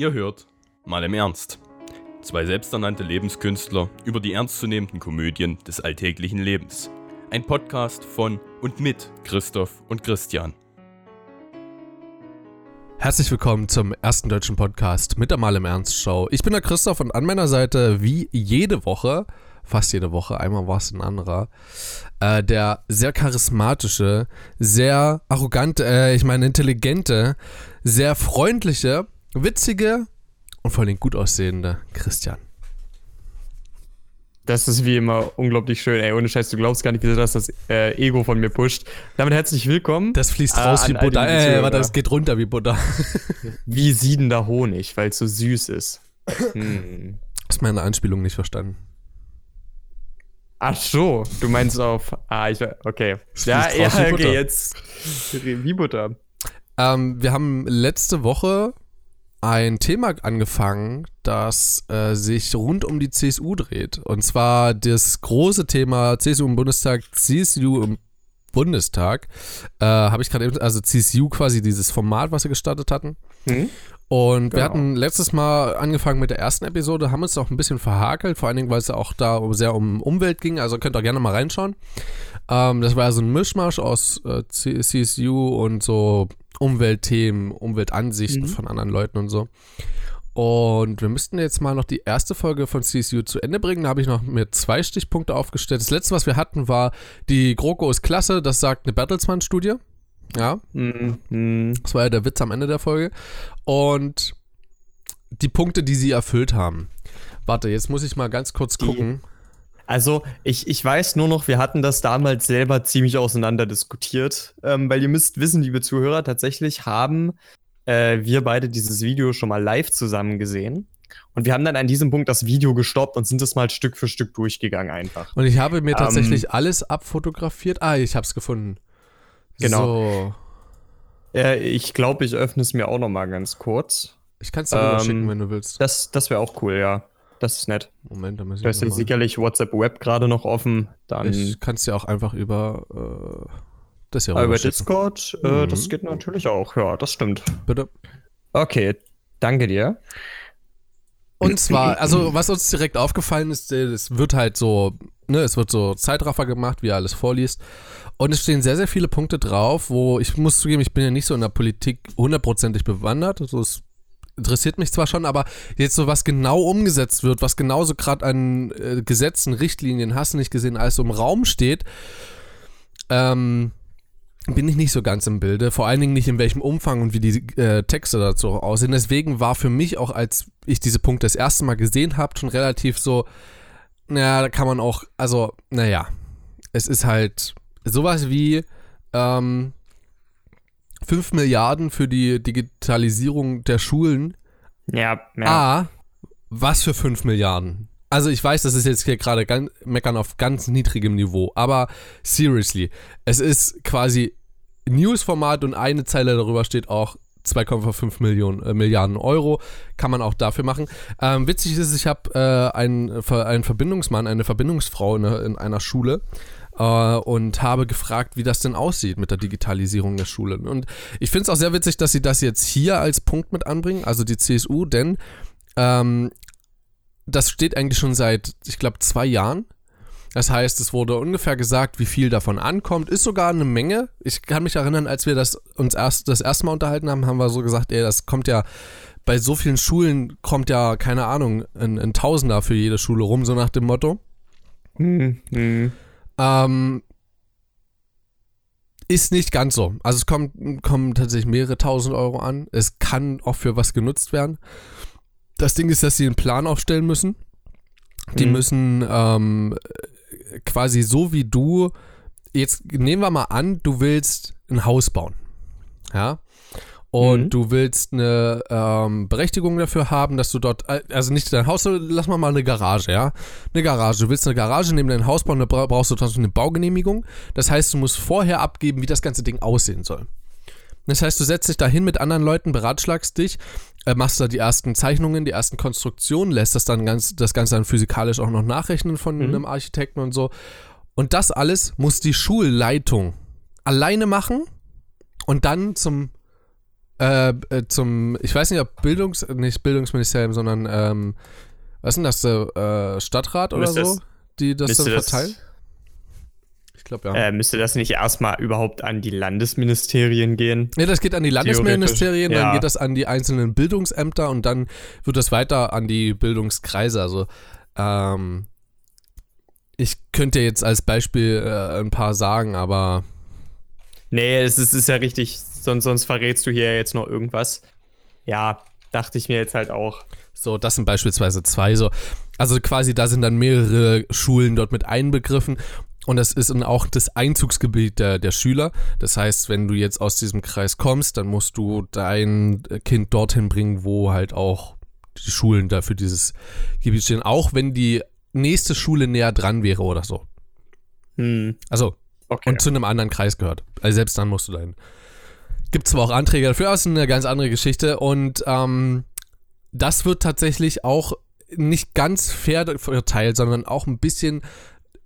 Ihr hört mal im Ernst. Zwei selbsternannte Lebenskünstler über die ernstzunehmenden Komödien des alltäglichen Lebens. Ein Podcast von und mit Christoph und Christian. Herzlich willkommen zum ersten deutschen Podcast mit der Mal im Ernst Show. Ich bin der Christoph und an meiner Seite wie jede Woche, fast jede Woche, einmal war es ein anderer, äh, der sehr charismatische, sehr arrogante, äh, ich meine intelligente, sehr freundliche, witzige und vor allem gut aussehende Christian. Das ist wie immer unglaublich schön. Ey, ohne Scheiß, du glaubst gar nicht, wie das das äh, Ego von mir pusht. Damit herzlich willkommen. Das fließt äh, raus wie Butter. Äh, warte, das geht runter wie Butter. wie siedender Honig, weil es so süß ist. Hm. Hast meine Anspielung nicht verstanden. Ach so, du meinst auf. Ah, ich. Okay. Ja, ja, okay, jetzt. Wie Butter. Ähm, wir haben letzte Woche ein Thema angefangen, das äh, sich rund um die CSU dreht. Und zwar das große Thema CSU im Bundestag, CSU im Bundestag. Äh, Habe ich gerade eben, also CSU quasi dieses Format, was sie gestartet hatten. Mhm. Und genau. wir hatten letztes Mal angefangen mit der ersten Episode, haben uns auch ein bisschen verhakelt, vor allen Dingen, weil es auch da sehr um Umwelt ging. Also könnt ihr gerne mal reinschauen. Ähm, das war so ein Mischmasch aus äh, CSU und so Umweltthemen, Umweltansichten mhm. von anderen Leuten und so. Und wir müssten jetzt mal noch die erste Folge von CSU zu Ende bringen. Da habe ich noch mir zwei Stichpunkte aufgestellt. Das letzte, was wir hatten, war die GroKo ist klasse, das sagt eine Bertelsmann-Studie. Ja. Mhm. Das war ja der Witz am Ende der Folge. Und die Punkte, die sie erfüllt haben. Warte, jetzt muss ich mal ganz kurz gucken. Also, ich, ich weiß nur noch, wir hatten das damals selber ziemlich auseinander diskutiert, ähm, weil ihr müsst wissen, liebe Zuhörer, tatsächlich haben äh, wir beide dieses Video schon mal live zusammen gesehen. Und wir haben dann an diesem Punkt das Video gestoppt und sind es mal Stück für Stück durchgegangen einfach. Und ich habe mir tatsächlich ähm, alles abfotografiert. Ah, ich habe es gefunden. Genau. So. Äh, ich glaube, ich öffne es mir auch noch mal ganz kurz. Ich kann es dir ähm, schicken, wenn du willst. Das, das wäre auch cool, ja. Das ist nett. Moment, da muss ich. Du hast ja sicherlich WhatsApp Web gerade noch offen. Dann ich kann es ja auch einfach über äh, das ja Über Discord, äh, mhm. das geht natürlich auch. Ja, das stimmt. Bitte. Okay, danke dir. Und zwar, also was uns direkt aufgefallen ist, es wird halt so, ne, es wird so Zeitraffer gemacht, wie er alles vorliest. Und es stehen sehr, sehr viele Punkte drauf, wo ich muss zugeben, ich bin ja nicht so in der Politik hundertprozentig bewandert. Also es interessiert mich zwar schon, aber jetzt so was genau umgesetzt wird, was genauso gerade an äh, Gesetzen, Richtlinien, hast du nicht gesehen, alles so im Raum steht, ähm, bin ich nicht so ganz im Bilde. Vor allen Dingen nicht in welchem Umfang und wie die äh, Texte dazu aussehen. Deswegen war für mich auch, als ich diese Punkte das erste Mal gesehen habe, schon relativ so, naja, da kann man auch, also, naja, es ist halt sowas wie, ähm, 5 Milliarden für die Digitalisierung der Schulen. Ja, ja. A, was für 5 Milliarden? Also ich weiß, das ist jetzt hier gerade meckern auf ganz niedrigem Niveau, aber seriously, es ist quasi Newsformat und eine Zeile darüber steht auch 2,5 Millionen äh, Milliarden Euro kann man auch dafür machen. Ähm, witzig ist, ich habe äh, einen, einen Verbindungsmann, eine Verbindungsfrau in, in einer Schule äh, und habe gefragt, wie das denn aussieht mit der Digitalisierung der Schule. Und ich finde es auch sehr witzig, dass sie das jetzt hier als Punkt mit anbringen, also die CSU, denn ähm, das steht eigentlich schon seit, ich glaube, zwei Jahren. Das heißt, es wurde ungefähr gesagt, wie viel davon ankommt. Ist sogar eine Menge. Ich kann mich erinnern, als wir das uns erst das erste Mal unterhalten haben, haben wir so gesagt, ey, das kommt ja bei so vielen Schulen kommt ja keine Ahnung ein, Tausender für jede Schule rum, so nach dem Motto. Mhm. Ähm, ist nicht ganz so. Also es kommt, kommen tatsächlich mehrere tausend Euro an. Es kann auch für was genutzt werden. Das Ding ist, dass sie einen Plan aufstellen müssen. Die mhm. müssen ähm, quasi so wie du, jetzt nehmen wir mal an, du willst ein Haus bauen. Ja und mhm. du willst eine ähm, Berechtigung dafür haben, dass du dort, also nicht dein Haus, lass mal mal eine Garage, ja? Eine Garage. Du willst eine Garage neben dein Haus bauen, da brauchst du trotzdem eine Baugenehmigung. Das heißt, du musst vorher abgeben, wie das ganze Ding aussehen soll. Das heißt, du setzt dich da hin mit anderen Leuten, beratschlagst dich, äh, machst da die ersten Zeichnungen, die ersten Konstruktionen, lässt das dann ganz, das Ganze dann physikalisch auch noch nachrechnen von mhm. einem Architekten und so. Und das alles muss die Schulleitung alleine machen und dann zum äh, äh, zum, ich weiß nicht, ob Bildungs, nicht Bildungsministerium, sondern, ähm, was ist denn das, äh, Stadtrat oder Müsste so, die das dann das- verteilen? Ich glaube, ja. Äh, müsste das nicht erstmal überhaupt an die Landesministerien gehen? Ne, das geht an die Landesministerien, dann ja. geht das an die einzelnen Bildungsämter und dann wird das weiter an die Bildungskreise. Also, ähm, ich könnte jetzt als Beispiel äh, ein paar sagen, aber Nee, es ist, ist ja richtig, sonst, sonst verrätst du hier jetzt noch irgendwas. Ja, dachte ich mir jetzt halt auch. so, das sind beispielsweise zwei so. Also quasi, da sind dann mehrere Schulen dort mit einbegriffen. Und das ist dann auch das Einzugsgebiet der, der Schüler. Das heißt, wenn du jetzt aus diesem Kreis kommst, dann musst du dein Kind dorthin bringen, wo halt auch die Schulen da für dieses Gebiet stehen. Auch wenn die nächste Schule näher dran wäre oder so. Hm, Also, okay. und zu einem anderen Kreis gehört. Also selbst dann musst du dahin. Gibt zwar auch Anträge dafür, aber es ist eine ganz andere Geschichte. Und ähm, das wird tatsächlich auch nicht ganz fair verteilt, sondern auch ein bisschen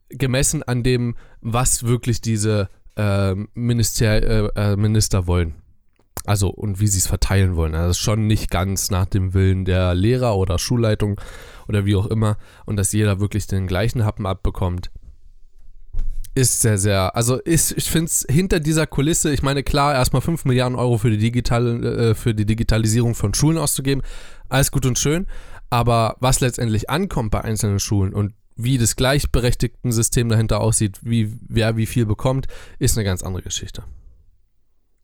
gemessen an dem, was wirklich diese äh, Minister, äh, Minister wollen. Also und wie sie es verteilen wollen. Also schon nicht ganz nach dem Willen der Lehrer oder Schulleitung oder wie auch immer. Und dass jeder wirklich den gleichen Happen abbekommt. Ist sehr, sehr, also ist, ich finde es hinter dieser Kulisse, ich meine, klar, erstmal 5 Milliarden Euro für die, digitale, äh, für die Digitalisierung von Schulen auszugeben, alles gut und schön, aber was letztendlich ankommt bei einzelnen Schulen und wie das gleichberechtigten System dahinter aussieht, wie wer wie viel bekommt, ist eine ganz andere Geschichte.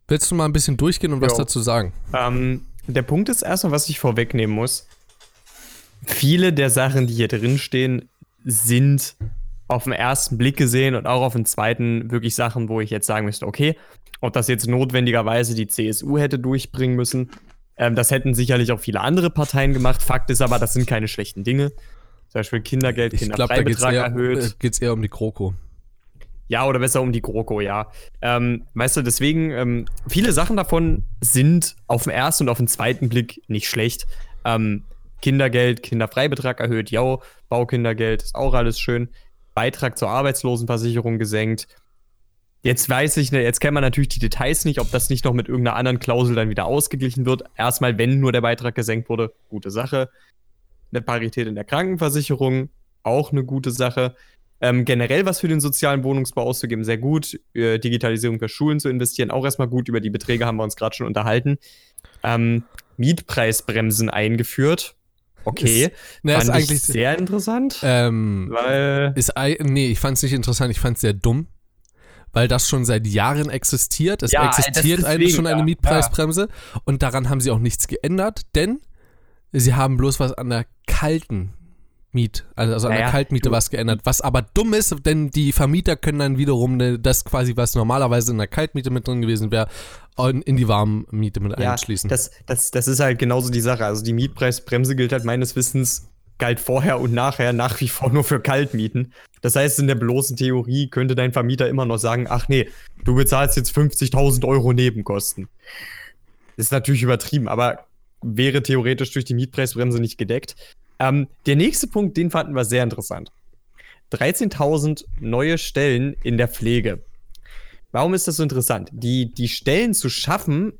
Willst du mal ein bisschen durchgehen und was Jo. dazu sagen? Ähm, der Punkt ist erstmal, was ich vorwegnehmen muss. Viele der Sachen, die hier drin stehen, sind auf den ersten Blick gesehen und auch auf den zweiten wirklich Sachen, wo ich jetzt sagen müsste, okay, ob das jetzt notwendigerweise die CSU hätte durchbringen müssen, ähm, das hätten sicherlich auch viele andere Parteien gemacht. Fakt ist aber, das sind keine schlechten Dinge. Zum Beispiel Kindergeld, Ich glaube, da geht es Kinderfreibetrag eher, erhöht. äh, um die GroKo. Ja, oder besser um die GroKo, ja. Ähm, weißt du, deswegen, ähm, viele Sachen davon sind auf den ersten und auf den zweiten Blick nicht schlecht. Ähm, Kindergeld, Kinderfreibetrag erhöht, ja, Baukindergeld, ist auch alles schön. Beitrag zur Arbeitslosenversicherung gesenkt. Jetzt weiß ich, jetzt kennt man natürlich die Details nicht, ob das nicht noch mit irgendeiner anderen Klausel dann wieder ausgeglichen wird. Erstmal, wenn nur der Beitrag gesenkt wurde, gute Sache. Eine Parität in der Krankenversicherung, auch eine gute Sache. Ähm, generell was für den sozialen Wohnungsbau auszugeben, sehr gut. Äh, Digitalisierung für Schulen zu investieren, auch erstmal gut. Über die Beträge haben wir uns gerade schon unterhalten. Ähm, Mietpreisbremsen eingeführt. Okay. Ne, ist Fand ich eigentlich sehr interessant. ähm, weil. Ist, nee, ich fand es nicht interessant, ich fand es sehr dumm. Weil das schon seit Jahren existiert. Es Ja, existiert ist eigentlich deswegen, schon eine ja. Mietpreisbremse. Und daran haben sie auch nichts geändert, denn sie haben bloß was an der kalten Miet, also, also an der Naja, Kaltmiete du- was geändert. Was aber dumm ist, denn die Vermieter können dann wiederum ne, das quasi, was normalerweise in der Kaltmiete mit drin gewesen wäre, in, in die Warmmiete mit Ja, einschließen. das, das, das ist halt genauso die Sache. Also die Mietpreisbremse gilt halt meines Wissens, galt vorher und nachher nach wie vor nur für Kaltmieten. Das heißt, in der bloßen Theorie könnte dein Vermieter immer noch sagen, ach nee, du bezahlst jetzt 50.000 Euro Nebenkosten. Ist natürlich übertrieben, aber wäre theoretisch durch die Mietpreisbremse nicht gedeckt. Ähm, der nächste Punkt, den fanden wir sehr interessant. 13.000 neue Stellen in der Pflege. Warum ist das so interessant? Die, die Stellen zu schaffen,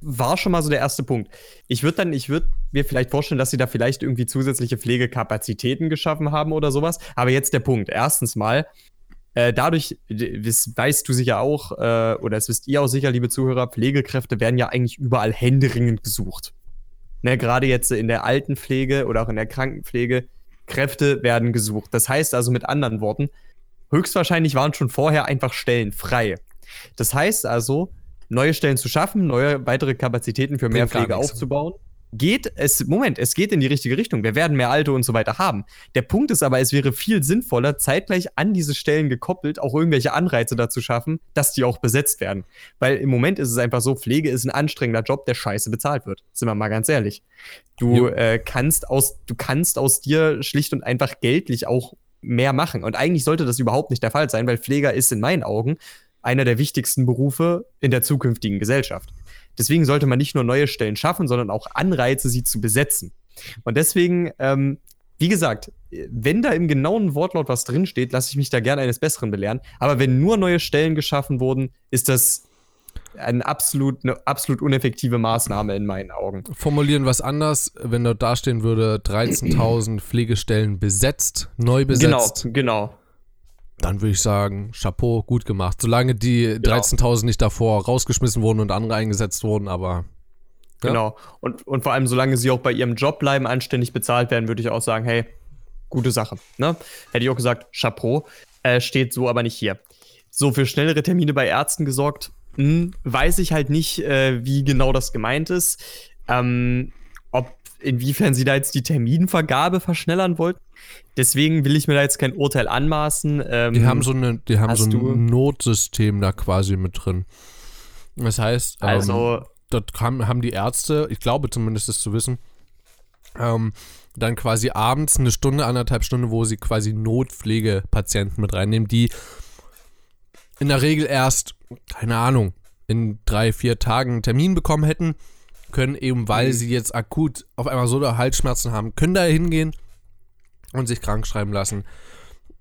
war schon mal so der erste Punkt. Ich würde dann, ich würde mir vielleicht vorstellen, dass sie da vielleicht irgendwie zusätzliche Pflegekapazitäten geschaffen haben oder sowas. Aber jetzt der Punkt. Erstens mal, äh, dadurch, das weißt du sicher auch, äh, oder es wisst ihr auch sicher, liebe Zuhörer, Pflegekräfte werden ja eigentlich überall händeringend gesucht. Ne, Gerade jetzt in der Altenpflege oder auch in der Krankenpflege, Kräfte werden gesucht. Das heißt also mit anderen Worten, höchstwahrscheinlich waren schon vorher einfach Stellen frei. Das heißt also, neue Stellen zu schaffen, neue weitere Kapazitäten für mehr Pflege aufzubauen. Geht es, Moment, es geht in die richtige Richtung. Wir werden mehr Alte und so weiter haben. Der Punkt ist aber, es wäre viel sinnvoller, zeitgleich an diese Stellen gekoppelt, auch irgendwelche Anreize dazu schaffen, dass die auch besetzt werden. Weil im Moment ist es einfach so, Pflege ist ein anstrengender Job, der scheiße bezahlt wird. Sind wir mal ganz ehrlich. Du äh, kannst aus, du kannst aus dir schlicht und einfach geldlich auch mehr machen. Und eigentlich sollte das überhaupt nicht der Fall sein, weil Pfleger ist in meinen Augen einer der wichtigsten Berufe in der zukünftigen Gesellschaft. Deswegen sollte man nicht nur neue Stellen schaffen, sondern auch Anreize, sie zu besetzen. Und deswegen, ähm, wie gesagt, wenn da im genauen Wortlaut was drinsteht, lasse ich mich da gerne eines Besseren belehren. Aber wenn nur neue Stellen geschaffen wurden, ist das ein absolut, eine absolut uneffektive Maßnahme in meinen Augen. Formulieren was anders, wenn dort dastehen würde, 13.000 Pflegestellen besetzt, neu besetzt. Genau, genau. Dann würde ich sagen, Chapeau, gut gemacht. Solange die Genau. 13.000 nicht davor rausgeschmissen wurden und andere eingesetzt wurden, aber Ja. Genau. Und, und vor allem, solange sie auch bei ihrem Job bleiben, anständig bezahlt werden, würde ich auch sagen, hey, gute Sache. Ne? Hätte ich auch gesagt, Chapeau. Äh, steht so aber nicht hier. So, für schnellere Termine bei Ärzten gesorgt. Hm, weiß ich halt nicht, äh, wie genau das gemeint ist. Ähm, inwiefern sie da jetzt die Terminvergabe verschnellern wollten. Deswegen will ich mir da jetzt kein Urteil anmaßen. Ähm, die haben so, eine, die haben so ein du- Notsystem da quasi mit drin. Das heißt, ähm, also, dort kam, haben die Ärzte, ich glaube zumindest das zu wissen, ähm, dann quasi abends eine Stunde, anderthalb Stunden, wo sie quasi Notpflegepatienten mit reinnehmen, die in der Regel erst, keine Ahnung, in drei, vier Tagen einen Termin bekommen hätten, können eben, weil Mhm. sie jetzt akut auf einmal so Halsschmerzen haben, können da hingehen und sich krank schreiben lassen.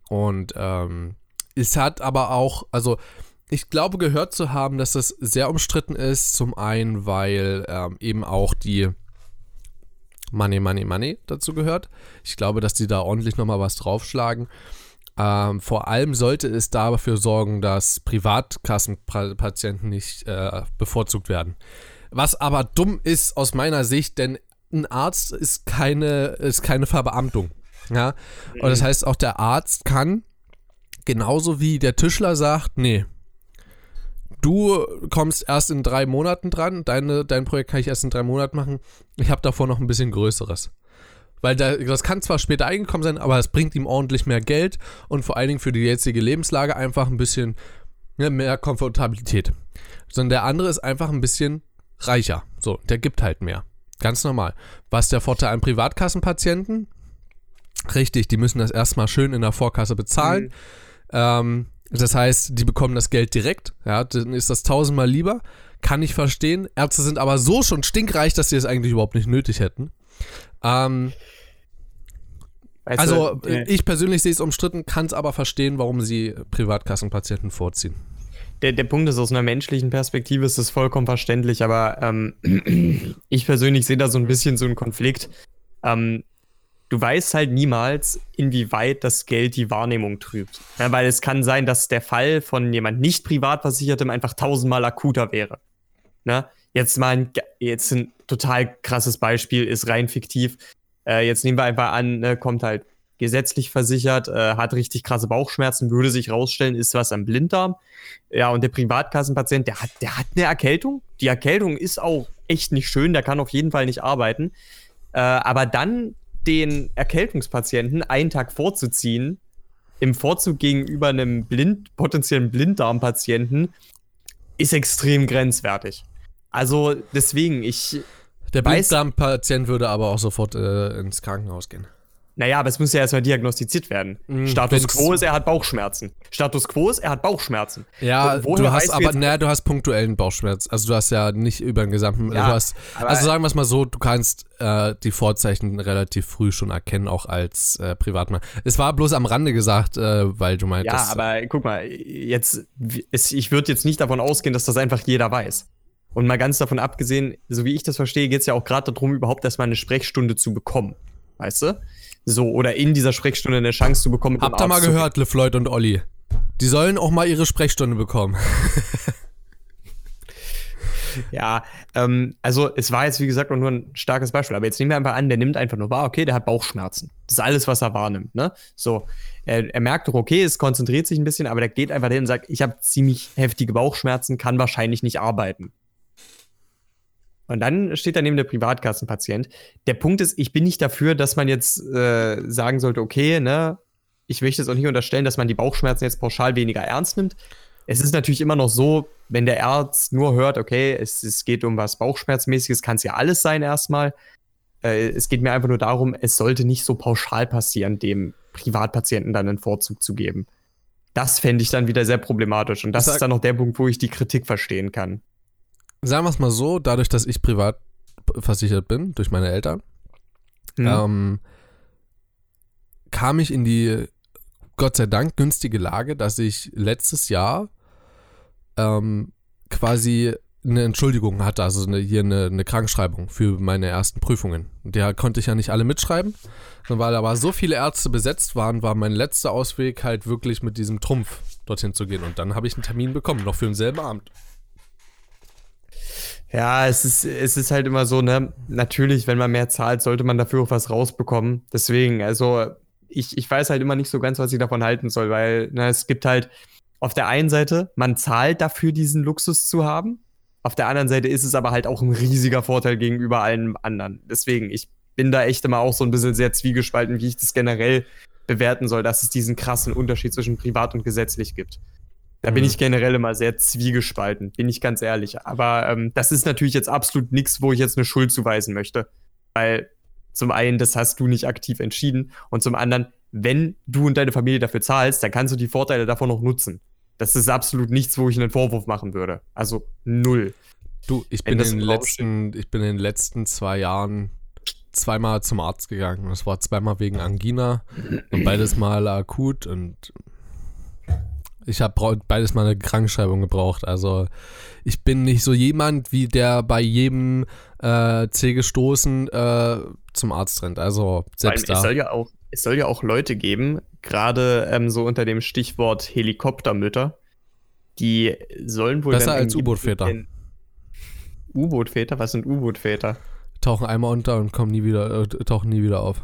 Und ähm, es hat aber auch, also ich glaube gehört zu haben, dass das sehr umstritten ist. Zum einen, weil ähm, eben auch die Money, Money, Money dazu gehört. Ich glaube, dass die da ordentlich nochmal was draufschlagen. Ähm, vor allem sollte es dafür sorgen, dass Privatkassenpatienten nicht äh, bevorzugt werden. Was aber dumm ist aus meiner Sicht, denn ein Arzt ist keine, ist keine Verbeamtung. Ja? Und das heißt, auch der Arzt kann, genauso wie der Tischler sagt, nee, du kommst erst in drei Monaten dran, deine, dein Projekt kann ich erst in drei Monaten machen, ich habe davor noch ein bisschen größeres. Weil da, das kann zwar später eingekommen sein, aber es bringt ihm ordentlich mehr Geld und vor allen Dingen für die jetzige Lebenslage einfach ein bisschen ne, mehr Komfortabilität. Sondern der andere ist einfach ein bisschen reicher. So, der gibt halt mehr. Ganz normal. Was der Vorteil an Privatkassenpatienten? Richtig, die müssen das erstmal schön in der Vorkasse bezahlen. Mhm. Ähm, das heißt, die bekommen das Geld direkt. Ja, dann ist das tausendmal lieber. Kann ich verstehen. Ärzte sind aber so schon stinkreich, dass sie es eigentlich überhaupt nicht nötig hätten. Ähm, weißt also, du, äh, ich persönlich sehe es umstritten, kann es aber verstehen, warum sie Privatkassenpatienten vorziehen. Der, der Punkt ist, aus einer menschlichen Perspektive ist das vollkommen verständlich, aber ähm, ich persönlich sehe da so ein bisschen so einen Konflikt. Ähm, du weißt halt niemals, inwieweit das Geld die Wahrnehmung trübt. Ja, weil es kann sein, dass der Fall von jemand nicht privatversichertem einfach tausendmal akuter wäre. Ne? Jetzt mal ein, jetzt ein total krasses Beispiel, ist rein fiktiv. Äh, jetzt nehmen wir einfach an, ne, kommt halt gesetzlich versichert, äh, hat richtig krasse Bauchschmerzen, würde sich rausstellen, ist was am Blinddarm. Ja, und der Privatkassenpatient, der hat, der hat eine Erkältung. Die Erkältung ist auch echt nicht schön, der kann auf jeden Fall nicht arbeiten. Äh, aber dann den Erkältungspatienten einen Tag vorzuziehen, im Vorzug gegenüber einem blind, potenziellen Blinddarmpatienten, ist extrem grenzwertig. Also deswegen, ich, Der Blinddarmpatient würde aber auch sofort äh, ins Krankenhaus gehen. Naja, aber es muss ja erstmal diagnostiziert werden. Mm, Status quo ist, er hat Bauchschmerzen. Status quo ist, er hat Bauchschmerzen. Ja, Wo- du hast aber, naja, du hast punktuellen Bauchschmerz. Also du hast ja nicht über den gesamten, Ja, hast, also sagen wir es mal so, du kannst äh, die Vorzeichen relativ früh schon erkennen, auch als äh, Privatmann. Es war bloß am Rande gesagt, äh, weil du Ja, meintest, aber guck mal, jetzt, es, ich würde jetzt nicht davon ausgehen, dass das einfach jeder weiß. Und mal ganz davon abgesehen, so wie ich das verstehe, geht es ja auch gerade darum, überhaupt erstmal eine Sprechstunde zu bekommen. Weißt du? So, oder in dieser Sprechstunde eine Chance zu bekommen. habt ihr mal gehört, LeFloid und Olli? Die sollen auch mal ihre Sprechstunde bekommen. Ja, ähm, also es war jetzt, wie gesagt, auch nur ein starkes Beispiel. Aber jetzt nehmen wir einfach an, der nimmt einfach nur wahr, okay, der hat Bauchschmerzen. Das ist alles, was er wahrnimmt, ne? So, er, er merkt doch, okay, es konzentriert sich ein bisschen, aber der geht einfach hin und sagt, ich habe ziemlich heftige Bauchschmerzen, kann wahrscheinlich nicht arbeiten. Und dann steht daneben der Privatkassenpatient. Der Punkt ist, ich bin nicht dafür, dass man jetzt äh, sagen sollte, okay, ne, ich möchte jetzt auch nicht unterstellen, dass man die Bauchschmerzen jetzt pauschal weniger ernst nimmt. Es ist natürlich immer noch so, wenn der Arzt nur hört, okay, es, es geht um was Bauchschmerzmäßiges, kann es ja alles sein erstmal. Äh, es geht mir einfach nur darum, es sollte nicht so pauschal passieren, dem Privatpatienten dann einen Vorzug zu geben. Das fände ich dann wieder sehr problematisch. Und das Sag- ist dann noch der Punkt, wo ich die Kritik verstehen kann. Sagen wir es mal so, dadurch, dass ich privat versichert bin, durch meine Eltern, Hm. ähm, kam ich in die Gott sei Dank günstige Lage, dass ich letztes Jahr ähm, quasi eine Entschuldigung hatte, also eine, hier eine, eine Krankschreibung für meine ersten Prüfungen. Der konnte ich ja nicht alle mitschreiben. Weil aber so viele Ärzte besetzt waren, war mein letzter Ausweg halt wirklich mit diesem Trumpf dorthin zu gehen. Und dann habe ich einen Termin bekommen, noch für denselben Abend. Ja, es ist, es ist halt immer so, ne, natürlich, wenn man mehr zahlt, sollte man dafür auch was rausbekommen. Deswegen, also ich, ich weiß halt immer nicht so ganz, was ich davon halten soll, weil ne, es gibt halt auf der einen Seite, man zahlt dafür, diesen Luxus zu haben. Auf der anderen Seite ist es aber halt auch ein riesiger Vorteil gegenüber allen anderen. Deswegen, ich bin da echt immer auch so ein bisschen sehr zwiegespalten, wie ich das generell bewerten soll, dass es diesen krassen Unterschied zwischen privat und gesetzlich gibt. Da mhm. bin ich generell immer sehr zwiegespalten, bin ich ganz ehrlich. Aber ähm, das ist natürlich jetzt absolut nichts, wo ich jetzt eine Schuld zuweisen möchte. Weil zum einen, das hast du nicht aktiv entschieden. Und zum anderen, wenn du und deine Familie dafür zahlst, dann kannst du die Vorteile davon noch nutzen. Das ist absolut nichts, wo ich einen Vorwurf machen würde. Also null. Du, ich bin, in den letzten, ich bin in den letzten zwei Jahren zweimal zum Arzt gegangen. Das war zweimal wegen Angina und beides mal akut und ich habe beides mal eine Krankschreibung gebraucht. Also ich bin nicht so jemand, wie der bei jedem äh, C gestoßen äh, zum Arzt rennt. Also selbst da. Es soll ja auch, es soll ja auch Leute geben, gerade ähm, so unter dem Stichwort Helikoptermütter, die sollen wohl. Besser als U-Boot-Väter. U-Boot-Väter? Was sind U-Boot-Väter? Tauchen einmal unter und kommen nie wieder, äh, tauchen nie wieder auf.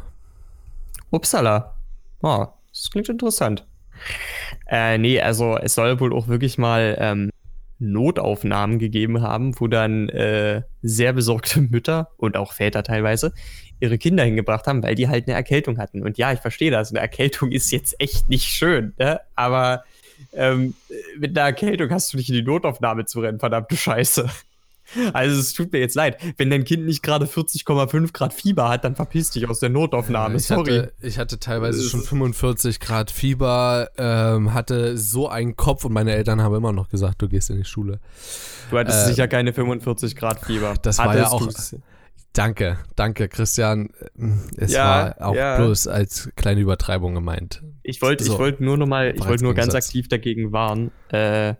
Upsala. Oh, das klingt interessant. Äh, nee, also es soll wohl auch wirklich mal ähm, Notaufnahmen gegeben haben, wo dann äh, sehr besorgte Mütter und auch Väter teilweise ihre Kinder hingebracht haben, weil die halt eine Erkältung hatten. Und ja, ich verstehe das. Eine Erkältung ist jetzt echt nicht schön, ne? aber ähm, mit einer Erkältung hast du nicht in die Notaufnahme zu rennen, verdammte Scheiße. Also es tut mir jetzt leid. Wenn dein Kind nicht gerade 40,5 Grad Fieber hat, dann verpiss dich aus der Notaufnahme. Ja, ich Sorry. Hatte, ich hatte teilweise schon 45 Grad Fieber, ähm, hatte so einen Kopf und meine Eltern haben immer noch gesagt, du gehst in die Schule. Du hattest ähm, sicher keine 45 Grad Fieber. Das Hattest war ja auch. Du's? Danke, danke, Christian. Es ja, war auch ja. bloß als kleine Übertreibung gemeint. Ich wollte so, wollt nur noch mal, ich wollte nur ganz aktiv dagegen warnen. Äh,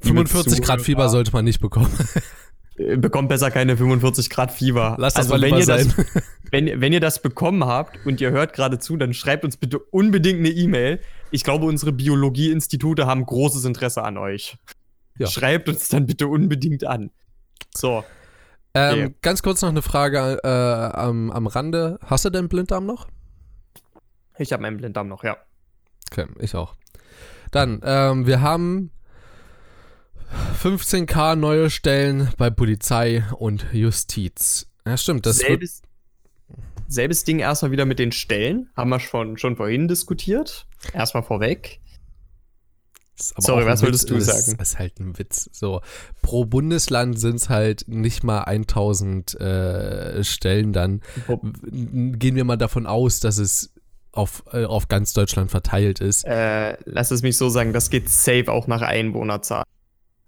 45 Grad Fieber sollte man nicht bekommen. Äh, bekommt besser keine 45 Grad Fieber. Lass das also, mal wenn ihr sein. Das, wenn, wenn ihr das bekommen habt und ihr hört gerade zu, dann schreibt uns bitte unbedingt eine E-Mail. Ich glaube, unsere Biologieinstitute haben großes Interesse an euch. Ja. Schreibt uns dann bitte unbedingt an. So. Ähm, okay. Ganz kurz noch eine Frage äh, am, am Rande. Hast du denn Blinddarm noch? Ich habe meinen Blinddarm noch, ja. Okay, ich auch. Dann, ähm, wir haben 15k neue Stellen bei Polizei und Justiz. Ja, stimmt. Das selbes, selbes Ding erstmal wieder mit den Stellen. Haben wir schon, schon vorhin diskutiert. Erstmal vorweg. Sorry, was wolltest du sagen? Das ist halt ein Witz. So, pro Bundesland sind es halt nicht mal 1000 äh, Stellen. Dann gehen wir mal davon aus, dass es auf, äh, auf ganz Deutschland verteilt ist. Äh, lass es mich so sagen, das geht safe auch nach Einwohnerzahl.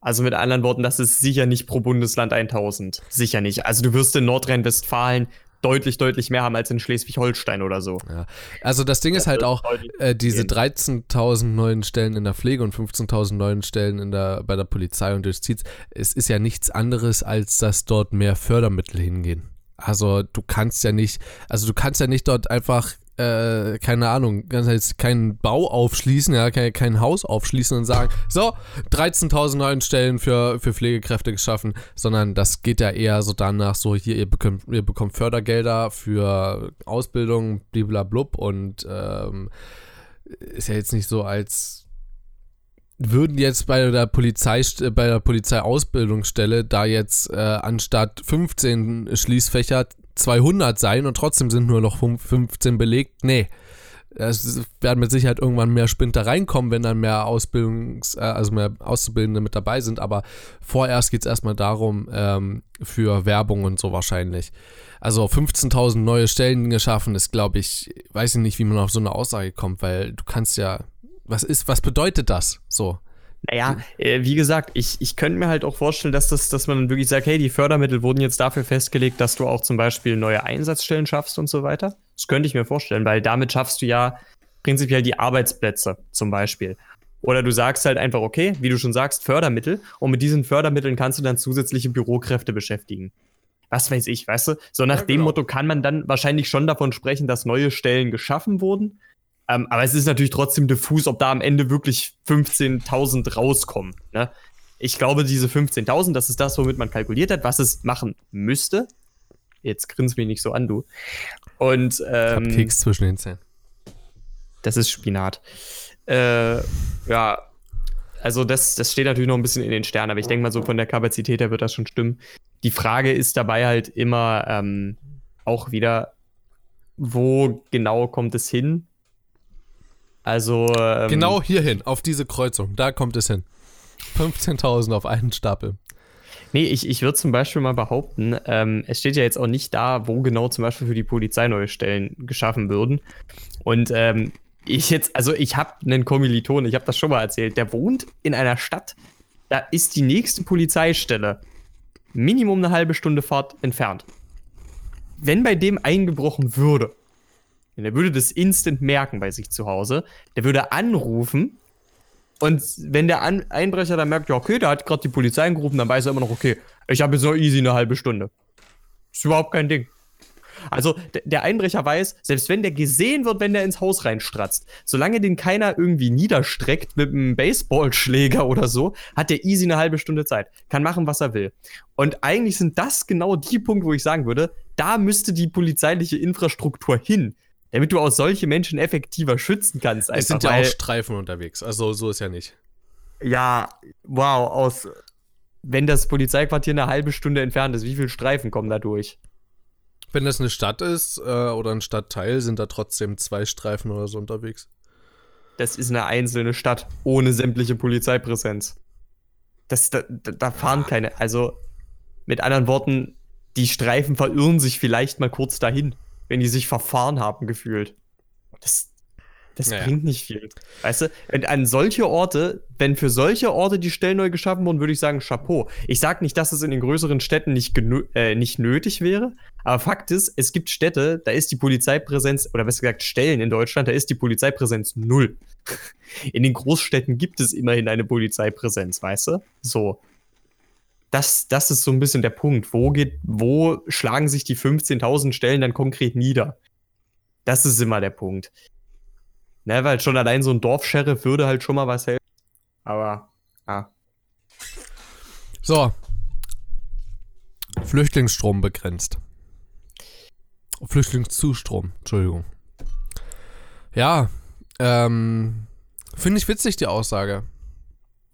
Also mit anderen Worten, das ist sicher nicht pro Bundesland 1000. Sicher nicht. Also du wirst in Nordrhein-Westfalen deutlich, deutlich mehr haben als in Schleswig-Holstein oder so. Ja. Also das Ding das ist halt auch, äh, diese 13.000 neuen Stellen in der Pflege und 15.000 neuen Stellen in der, bei der Polizei und Justiz, es ist ja nichts anderes, als dass dort mehr Fördermittel hingehen. Also du kannst ja nicht, also du kannst ja nicht dort einfach äh, keine Ahnung, ganz jetzt keinen Bau aufschließen, ja, kein, kein Haus aufschließen und sagen, so, 13.000 neuen Stellen für, für Pflegekräfte geschaffen, sondern das geht ja eher so danach, so hier, ihr bekommt, ihr bekommt Fördergelder für Ausbildung, bliblablub und ähm, ist ja jetzt nicht so, als würden jetzt bei der Polizei bei der Polizeiausbildungsstelle da jetzt äh, anstatt 15 Schließfächer 200 sein und trotzdem sind nur noch 15 belegt. Nee. Es werden mit Sicherheit irgendwann mehr Spinter reinkommen, wenn dann mehr Ausbildungs-, äh, also mehr Auszubildende mit dabei sind. Aber vorerst geht es erstmal darum, ähm, für Werbung und so wahrscheinlich. Also 15.000 neue Stellen geschaffen ist, glaube ich, weiß ich nicht, wie man auf so eine Aussage kommt, weil du kannst ja, was ist, was bedeutet das so? Naja, äh, wie gesagt, ich, ich könnte mir halt auch vorstellen, dass, das, dass man dann wirklich sagt, hey, die Fördermittel wurden jetzt dafür festgelegt, dass du auch zum Beispiel neue Einsatzstellen schaffst und so weiter. Das könnte ich mir vorstellen, weil damit schaffst du ja prinzipiell die Arbeitsplätze zum Beispiel. Oder du sagst halt einfach, okay, wie du schon sagst, Fördermittel und mit diesen Fördermitteln kannst du dann zusätzliche Bürokräfte beschäftigen. Was weiß ich, weißt du? So nach ja, genau. dem Motto kann man dann wahrscheinlich schon davon sprechen, dass neue Stellen geschaffen wurden. Ähm, aber es ist natürlich trotzdem diffus, ob da am Ende wirklich 15.000 rauskommen. Ne? Ich glaube, diese 15.000, das ist das, womit man kalkuliert hat, was es machen müsste. Jetzt grinst mich nicht so an, du. Und ähm, ich hab Keks zwischen den Zähnen. Das ist Spinat. Äh, ja, also das, das steht natürlich noch ein bisschen in den Sternen, aber ich denke mal so von der Kapazität her wird das schon stimmen. Die Frage ist dabei halt immer ähm, auch wieder, wo genau kommt es hin? Also. Ähm, genau hierhin, auf diese Kreuzung, da kommt es hin. 15.000 auf einen Stapel. Nee, ich, ich würde zum Beispiel mal behaupten, ähm, es steht ja jetzt auch nicht da, wo genau zum Beispiel für die Polizei neue Stellen geschaffen würden. Und ähm, ich jetzt, also ich habe einen Kommiliton, ich habe das schon mal erzählt, der wohnt in einer Stadt, da ist die nächste Polizeistelle Minimum eine halbe Stunde Fahrt entfernt. Wenn bei dem eingebrochen würde, der würde das instant merken bei sich zu Hause, der würde anrufen und wenn der An Einbrecher dann merkt, ja okay, der hat gerade die Polizei angerufen, dann weiß er immer noch, okay, ich habe jetzt noch easy eine halbe Stunde. Ist überhaupt kein Ding. Also der Einbrecher weiß, selbst wenn der gesehen wird, wenn der ins Haus reinstratzt, solange den keiner irgendwie niederstreckt mit einem Baseballschläger oder so, hat der easy eine halbe Stunde Zeit. Kann machen, was er will. Und eigentlich sind das genau die Punkte, wo ich sagen würde, da müsste die polizeiliche Infrastruktur hin, damit du auch solche Menschen effektiver schützen kannst. es sind ja auch Streifen unterwegs, also so ist ja nicht. Ja, wow, aus wenn das Polizeiquartier eine halbe Stunde entfernt ist, wie viele Streifen kommen da durch? Wenn das eine Stadt ist äh, oder ein Stadtteil, sind da trotzdem zwei Streifen oder so unterwegs. Das ist eine einzelne Stadt ohne sämtliche Polizeipräsenz. Das, da, da fahren keine. Also, mit anderen Worten, die Streifen verirren sich vielleicht mal kurz dahin, wenn die sich verfahren haben, gefühlt. Das, das naja. bringt nicht viel. Weißt du, an solche Orte, wenn für solche Orte die Stellen neu geschaffen wurden, würde ich sagen, Chapeau. Ich sage nicht, dass es in den größeren Städten nicht, äh, nicht nötig wäre, aber Fakt ist, es gibt Städte, da ist die Polizeipräsenz, oder besser gesagt Stellen in Deutschland, da ist die Polizeipräsenz null. In den Großstädten gibt es immerhin eine Polizeipräsenz, weißt du? So. Das, das ist so ein bisschen der Punkt. Wo, geht, wo schlagen sich die 15.000 Stellen dann konkret nieder? Das ist immer der Punkt. Ne, weil schon allein so ein Dorfsheriff würde halt schon mal was helfen. Aber, ja. So. Flüchtlingsstrom begrenzt. Flüchtlingszustrom, Entschuldigung. Ja, ähm, finde ich witzig, die Aussage.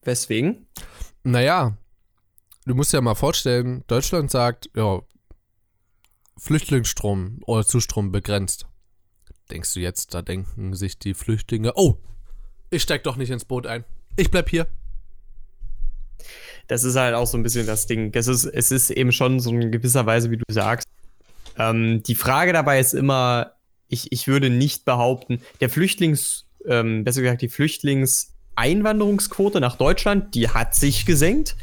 Weswegen? Naja, du musst dir ja mal vorstellen, Deutschland sagt, ja, Flüchtlingsstrom oder Zustrom begrenzt. Denkst du jetzt, da denken sich die Flüchtlinge, oh, ich steig doch nicht ins Boot ein. Ich bleib hier. Das ist halt auch so ein bisschen das Ding. Es ist, es ist eben schon so in gewisser Weise, wie du sagst. Ähm, die Frage dabei ist immer, ich, ich würde nicht behaupten, der Flüchtlings, ähm, besser gesagt, die Flüchtlingseinwanderungsquote nach Deutschland, die hat sich gesenkt.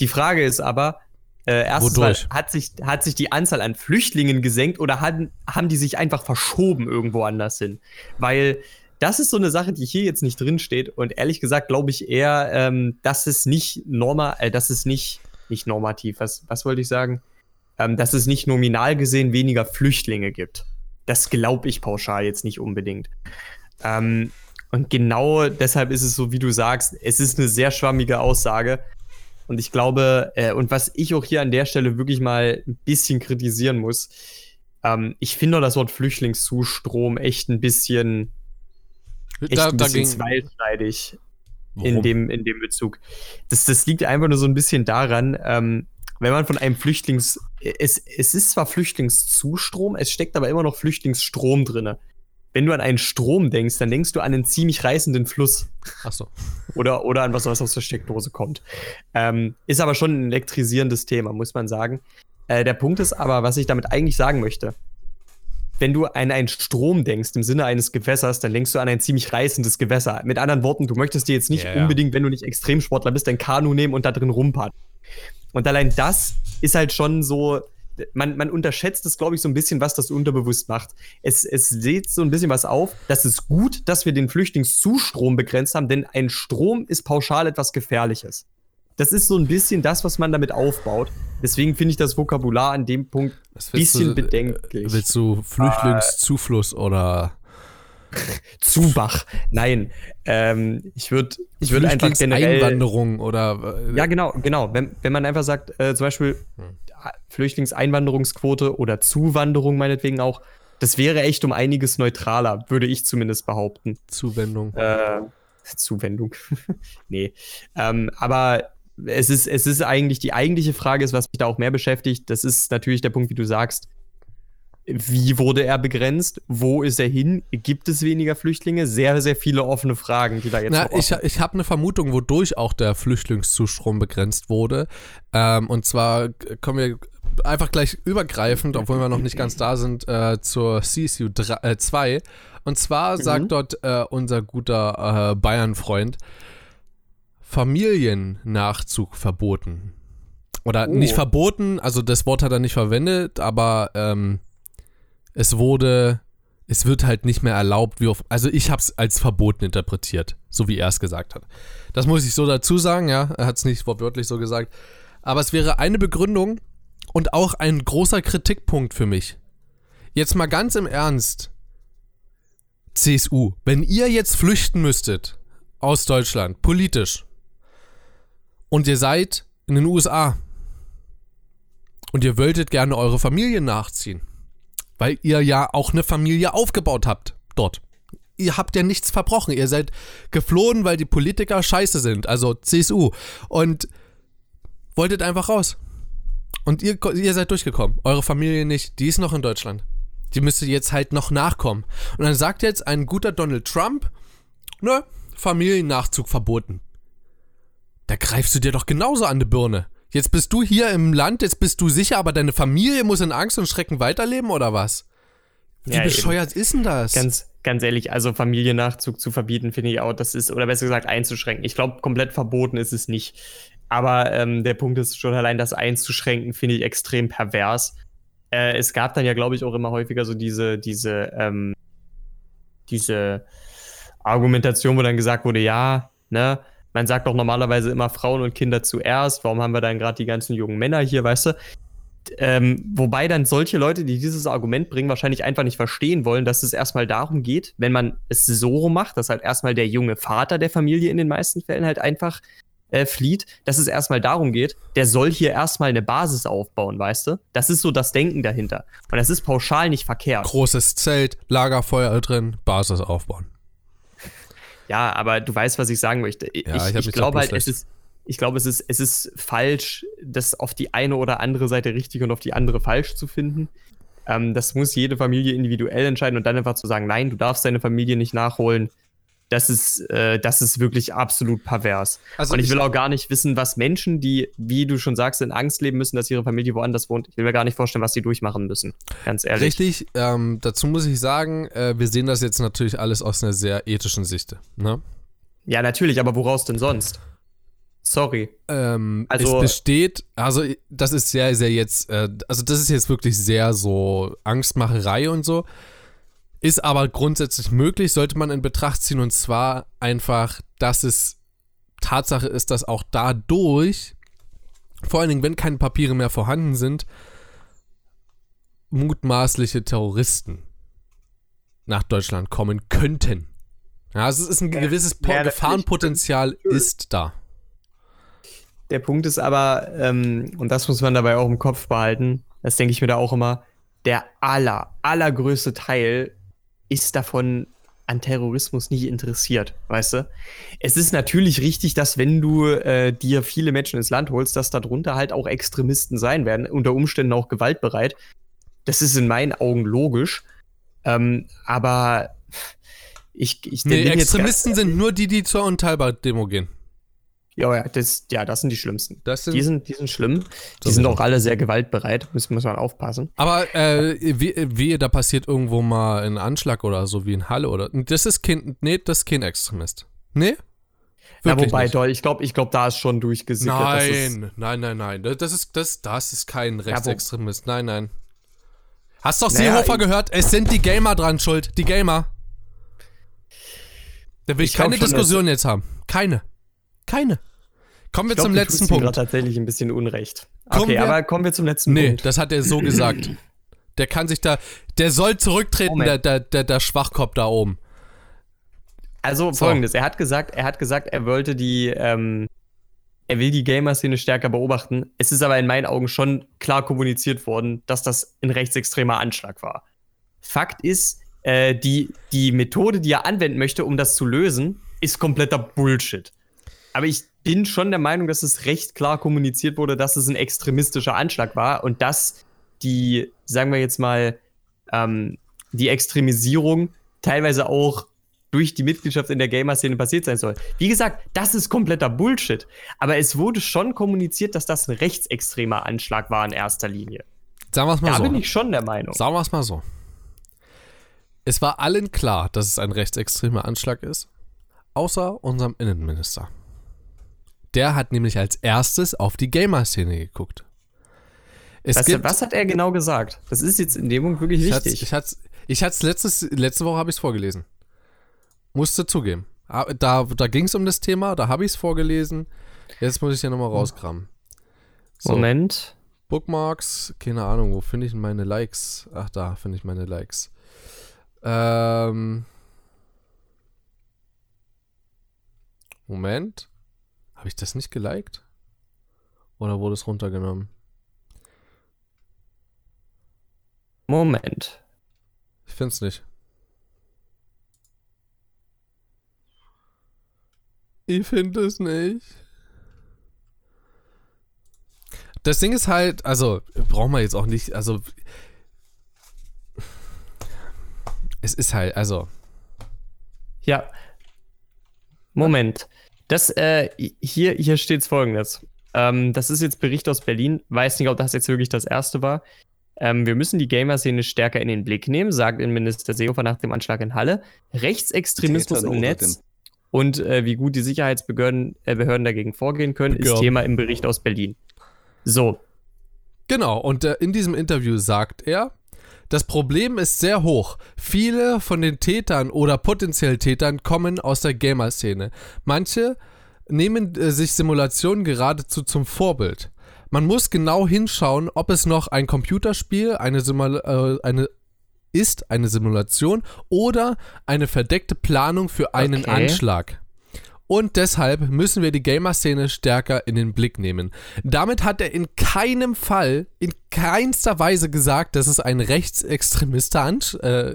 Die Frage ist aber, äh, erstens mal, hat sich, hat sich die Anzahl an Flüchtlingen gesenkt oder haben, haben die sich einfach verschoben irgendwo anders hin? Weil das ist so eine Sache, die hier jetzt nicht drin steht. Und ehrlich gesagt glaube ich eher, ähm, dass es nicht normal, äh, dass es nicht, nicht normativ, was, was wollte ich sagen? Ähm, dass es nicht nominal gesehen weniger Flüchtlinge gibt. Das glaube ich pauschal jetzt nicht unbedingt. Ähm, und genau deshalb ist es so, wie du sagst, es ist eine sehr schwammige Aussage. Und ich glaube, äh, und was ich auch hier an der Stelle wirklich mal ein bisschen kritisieren muss, ähm, ich finde das Wort Flüchtlingszustrom echt ein bisschen, echt da, ein bisschen zweischneidig in dem, in dem Bezug. Das, das liegt einfach nur so ein bisschen daran, ähm, wenn man von einem Flüchtlings, es, es ist zwar Flüchtlingszustrom, es steckt aber immer noch Flüchtlingsstrom drin wenn du an einen Strom denkst, dann denkst du an einen ziemlich reißenden Fluss. Ach so. Oder, oder an was, was aus der Steckdose kommt. Ähm, ist aber schon ein elektrisierendes Thema, muss man sagen. Äh, der Punkt ist aber, was ich damit eigentlich sagen möchte. Wenn du an einen Strom denkst, im Sinne eines Gewässers, dann denkst du an ein ziemlich reißendes Gewässer. Mit anderen Worten, du möchtest dir jetzt nicht yeah, unbedingt, wenn du nicht Extremsportler bist, ein Kanu nehmen und da drin rumpart. Und allein das ist halt schon so, man, man unterschätzt es, glaube ich, so ein bisschen, was das unterbewusst macht. Es, es lädt so ein bisschen was auf. Das ist gut, dass wir den Flüchtlingszustrom begrenzt haben, denn ein Strom ist pauschal etwas Gefährliches. Das ist so ein bisschen das, was man damit aufbaut. Deswegen finde ich das Vokabular an dem Punkt ein bisschen du, bedenklich. Willst du Flüchtlingszufluss äh, oder Zubach. Nein, ähm, ich würde ich würd einfach generell Einwanderung oder äh, ja genau genau. Wenn, wenn man einfach sagt äh, zum Beispiel hm. Flüchtlingseinwanderungsquote oder Zuwanderung meinetwegen auch das wäre echt um einiges neutraler würde ich zumindest behaupten. Zuwendung. Äh, Zuwendung. Nee. Ähm, aber es ist es ist eigentlich die eigentliche Frage ist was mich da auch mehr beschäftigt das ist natürlich der Punkt wie du sagst wie wurde er begrenzt? Wo ist er hin? Gibt es weniger Flüchtlinge? Sehr, sehr viele offene Fragen, die da jetzt Na, Ich, ich habe eine Vermutung, wodurch auch der Flüchtlingszustrom begrenzt wurde. Ähm, und zwar kommen wir einfach gleich übergreifend, obwohl wir noch nicht ganz da sind, äh, zur CSU 2. Äh, und zwar mhm. sagt dort äh, unser guter äh, Bayern-Freund, Familiennachzug verboten. Oder oh. nicht verboten, also das Wort hat er nicht verwendet, aber ähm, es wurde, es wird halt nicht mehr erlaubt, wie auf, also ich habe es als verboten interpretiert, so wie er es gesagt hat. Das muss ich so dazu sagen, ja, er hat es nicht wortwörtlich so gesagt, aber es wäre eine Begründung und auch ein großer Kritikpunkt für mich. Jetzt mal ganz im Ernst, CSU, wenn ihr jetzt flüchten müsstet aus Deutschland, politisch, und ihr seid in den USA und ihr wolltet gerne eure Familie nachziehen, weil ihr ja auch eine Familie aufgebaut habt dort. Ihr habt ja nichts verbrochen. Ihr seid geflohen, weil die Politiker scheiße sind, also CSU. Und wolltet einfach raus. Und ihr, ihr seid durchgekommen. Eure Familie nicht. Die ist noch in Deutschland. Die müsste jetzt halt noch nachkommen. Und dann sagt jetzt ein guter Donald Trump, ne, Familiennachzug verboten. Da greifst du dir doch genauso an die Birne. Jetzt bist du hier im Land, jetzt bist du sicher, aber deine Familie muss in Angst und Schrecken weiterleben oder was? Wie ja, bescheuert eben. ist denn das? Ganz, ganz ehrlich, also Familiennachzug zu verbieten, finde ich auch, das ist, oder besser gesagt, einzuschränken. Ich glaube, komplett verboten ist es nicht. Aber ähm, der Punkt ist schon allein, das einzuschränken, finde ich extrem pervers. Äh, es gab dann ja, glaube ich, auch immer häufiger so diese, diese, ähm, diese Argumentation, wo dann gesagt wurde, ja, ne, man sagt doch normalerweise immer Frauen und Kinder zuerst. Warum haben wir dann gerade die ganzen jungen Männer hier, weißt du? Ähm, wobei dann solche Leute, die dieses Argument bringen, wahrscheinlich einfach nicht verstehen wollen, dass es erstmal darum geht, wenn man es so macht, dass halt erstmal der junge Vater der Familie in den meisten Fällen halt einfach äh, flieht, dass es erstmal darum geht, der soll hier erstmal eine Basis aufbauen, weißt du? Das ist so das Denken dahinter. Und das ist pauschal nicht verkehrt. Großes Zelt, Lagerfeuer drin, Basis aufbauen. Ja, aber du weißt, was ich sagen möchte. Ich, ja, ich, ich glaube halt, es ist, ich glaube, es ist, es ist falsch, das auf die eine oder andere Seite richtig und auf die andere falsch zu finden. Ähm, das muss jede Familie individuell entscheiden und dann einfach zu sagen, nein, du darfst deine Familie nicht nachholen das ist, äh, das ist wirklich absolut pervers. Also und ich will auch gar nicht wissen, was Menschen, die, wie du schon sagst, in Angst leben müssen, dass ihre Familie woanders wohnt, ich will mir gar nicht vorstellen, was die durchmachen müssen. Ganz ehrlich. Richtig, ähm, dazu muss ich sagen, äh, wir sehen das jetzt natürlich alles aus einer sehr ethischen Sicht. Ne? Ja, natürlich, aber woraus denn sonst? Sorry. Ähm, also, es besteht, also das ist sehr, sehr jetzt, äh, also das ist jetzt wirklich sehr so Angstmacherei und so. Ist aber grundsätzlich möglich, sollte man in Betracht ziehen und zwar einfach, dass es Tatsache ist, dass auch dadurch, vor allen Dingen, wenn keine Papiere mehr vorhanden sind, mutmaßliche Terroristen nach Deutschland kommen könnten. Ja, also es ist ein gewisses ja, Gefahrenpotenzial ist da. Der Punkt ist aber, ähm, und das muss man dabei auch im Kopf behalten, das denke ich mir da auch immer, der aller, allergrößte Teil ist davon an Terrorismus nicht interessiert, weißt du? Es ist natürlich richtig, dass wenn du äh, dir viele Menschen ins Land holst, dass darunter halt auch Extremisten sein werden, unter Umständen auch gewaltbereit. Das ist in meinen Augen logisch. Ähm, aber ich, ich nee, Extremisten sind nur die, die zur Unteilbar-Demo gehen. Ja, ja, das, ja, das sind die schlimmsten. Das sind, die, sind, die sind schlimm. Die sind auch alle sehr gewaltbereit, muss, muss man aufpassen. Aber äh, wie, wie, da passiert irgendwo mal ein Anschlag oder so wie in Halle oder. Das ist kein, nee, das ist kein Extremist. Nee? Ja, wobei, doll, ich glaube, ich glaub, da ist schon durchgesickert. Nein, nein, nein, nein. Das ist, das, das ist kein Rechtsextremist. Nein, nein. Hast doch naja, Seehofer gehört? Es sind die Gamer dran schuld. Die Gamer. Da will ich, ich keine Diskussion jetzt haben. Keine. Keine. Kommen wir glaub, zum letzten Punkt. gerade tatsächlich ein bisschen Unrecht. Kommen okay, wir, aber kommen wir zum letzten nee, Punkt. Nee, das hat er so gesagt. Der kann sich da, der soll zurücktreten, der, der, der, der Schwachkopf da oben. Also so. folgendes, er hat gesagt, er hat gesagt, er wollte die, ähm, er will die Gamer-Szene stärker beobachten. Es ist aber in meinen Augen schon klar kommuniziert worden, dass das ein rechtsextremer Anschlag war. Fakt ist, äh, die, die Methode, die er anwenden möchte, um das zu lösen, ist kompletter Bullshit. Aber ich bin schon der Meinung, dass es recht klar kommuniziert wurde, dass es ein extremistischer Anschlag war und dass die, sagen wir jetzt mal, ähm, die Extremisierung teilweise auch durch die Mitgliedschaft in der Gamer-Szene passiert sein soll. Wie gesagt, das ist kompletter Bullshit. Aber es wurde schon kommuniziert, dass das ein rechtsextremer Anschlag war in erster Linie. Sagen wir es mal da so. Da bin ich schon der Meinung. Sagen wir es mal so. Es war allen klar, dass es ein rechtsextremer Anschlag ist, außer unserem Innenminister. Der hat nämlich als erstes auf die Gamer-Szene geguckt. Was, was, hat er genau gesagt? Das ist jetzt in dem Moment wirklich wichtig. Ich hatte ich hat's letztes, letzte Woche habe ich es vorgelesen. Musste zugeben. Ah, da, da ging es um das Thema, da habe ich es vorgelesen. Jetzt muss ich ja nochmal rauskramen. So. Moment. Bookmarks, keine Ahnung, wo finde ich meine Likes? Ach, da finde ich meine Likes. Ähm. Moment. Habe ich das nicht geliked? Oder wurde es runtergenommen? Moment. Ich finde es nicht. Ich finde es nicht. Das Ding ist halt, also, brauchen wir jetzt auch nicht, also. Es ist halt, also. Ja. Moment. Das, äh, hier, hier steht folgendes. Ähm, das ist jetzt Bericht aus Berlin. Weiß nicht, ob das jetzt wirklich das erste war. Ähm, wir müssen die Gamer-Szene stärker in den Blick nehmen, sagt Innenminister Seehofer nach dem Anschlag in Halle. Rechtsextremismus im Netz und äh, wie gut die Sicherheitsbehörden äh, Behörden dagegen vorgehen können, ist Thema im Bericht aus Berlin. So. Genau, und äh, in diesem Interview sagt er, das Problem ist sehr hoch. Viele von den Tätern oder potenziellen Tätern kommen aus der Gamer-Szene. Manche nehmen äh, sich Simulationen geradezu zum Vorbild. Man muss genau hinschauen, ob es noch ein Computerspiel, eine, Simula äh, eine ist eine Simulation oder eine verdeckte Planung für einen okay. Anschlag. Und deshalb müssen wir die Gamer-Szene stärker in den Blick nehmen. Damit hat er in keinem Fall, in keinster Weise gesagt, dass es ein rechtsextremister Ansch äh,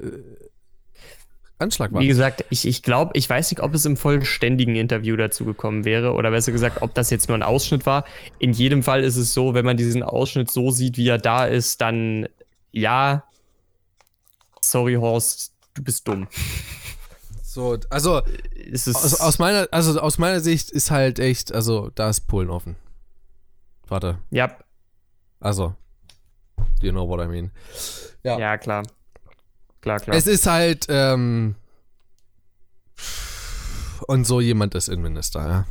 Anschlag war. Wie gesagt, ich, ich glaube, ich weiß nicht, ob es im vollständigen Interview dazu gekommen wäre oder besser gesagt, ob das jetzt nur ein Ausschnitt war. In jedem Fall ist es so, wenn man diesen Ausschnitt so sieht, wie er da ist, dann ja, sorry Horst, du bist dumm. So, also aus, aus, meiner, also aus meiner Sicht ist halt echt, also da ist Polen offen. Warte. Ja. Also, you know what I mean. Ja, ja klar. Klar, klar. Es ist halt, ähm, und so jemand ist Innenminister, ja.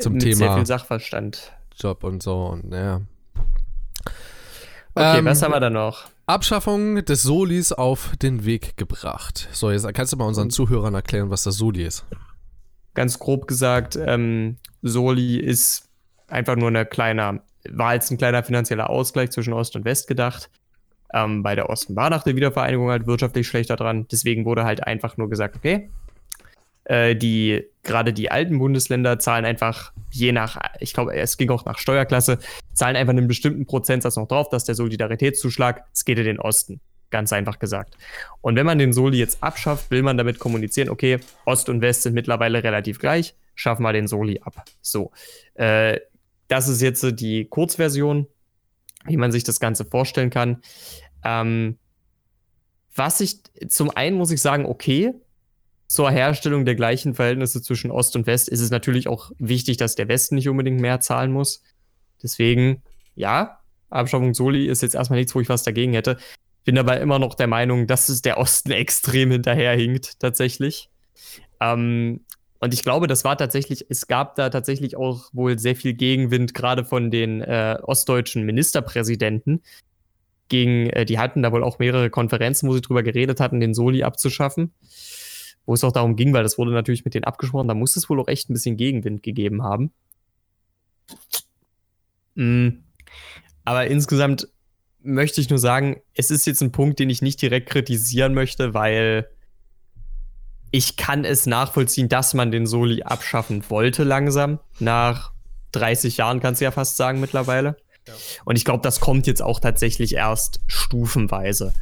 Zum Mit Thema. Sehr viel Sachverstand. Job und so und ja. Okay, ähm, was haben wir da noch? Abschaffung des Solis auf den Weg gebracht. So, jetzt kannst du mal unseren Zuhörern erklären, was das Soli ist. Ganz grob gesagt, ähm, Soli ist einfach nur eine kleine, war als ein kleiner finanzieller Ausgleich zwischen Ost und West gedacht. Ähm, bei der Osten war nach der Wiedervereinigung halt wirtschaftlich schlechter dran. Deswegen wurde halt einfach nur gesagt, okay, äh, die gerade die alten Bundesländer zahlen einfach je nach, ich glaube, es ging auch nach Steuerklasse, zahlen einfach einen bestimmten Prozentsatz noch drauf, dass der Solidaritätszuschlag, es geht in den Osten. Ganz einfach gesagt. Und wenn man den Soli jetzt abschafft, will man damit kommunizieren, okay, Ost und West sind mittlerweile relativ gleich, schaffen wir den Soli ab. So. Äh, das ist jetzt die Kurzversion, wie man sich das Ganze vorstellen kann. Ähm, was ich, zum einen muss ich sagen, okay, zur Herstellung der gleichen Verhältnisse zwischen Ost und West ist es natürlich auch wichtig, dass der Westen nicht unbedingt mehr zahlen muss. Deswegen, ja, Abschaffung Soli ist jetzt erstmal nichts, wo ich was dagegen hätte. Bin aber immer noch der Meinung, dass es der Osten extrem hinterherhinkt, tatsächlich. Ähm, Und ich glaube, das war tatsächlich, es gab da tatsächlich auch wohl sehr viel Gegenwind, gerade von den äh, ostdeutschen Ministerpräsidenten. Gegen, äh, die hatten da wohl auch mehrere Konferenzen, wo sie drüber geredet hatten, den Soli abzuschaffen. Wo es auch darum ging, weil das wurde natürlich mit denen abgesprochen, da muss es wohl auch echt ein bisschen Gegenwind gegeben haben. Mhm. Aber insgesamt möchte ich nur sagen, es ist jetzt ein Punkt, den ich nicht direkt kritisieren möchte, weil ich kann es nachvollziehen, dass man den Soli abschaffen wollte langsam. Nach 30 Jahren kannst du ja fast sagen mittlerweile. Ja. Und ich glaube, das kommt jetzt auch tatsächlich erst stufenweise.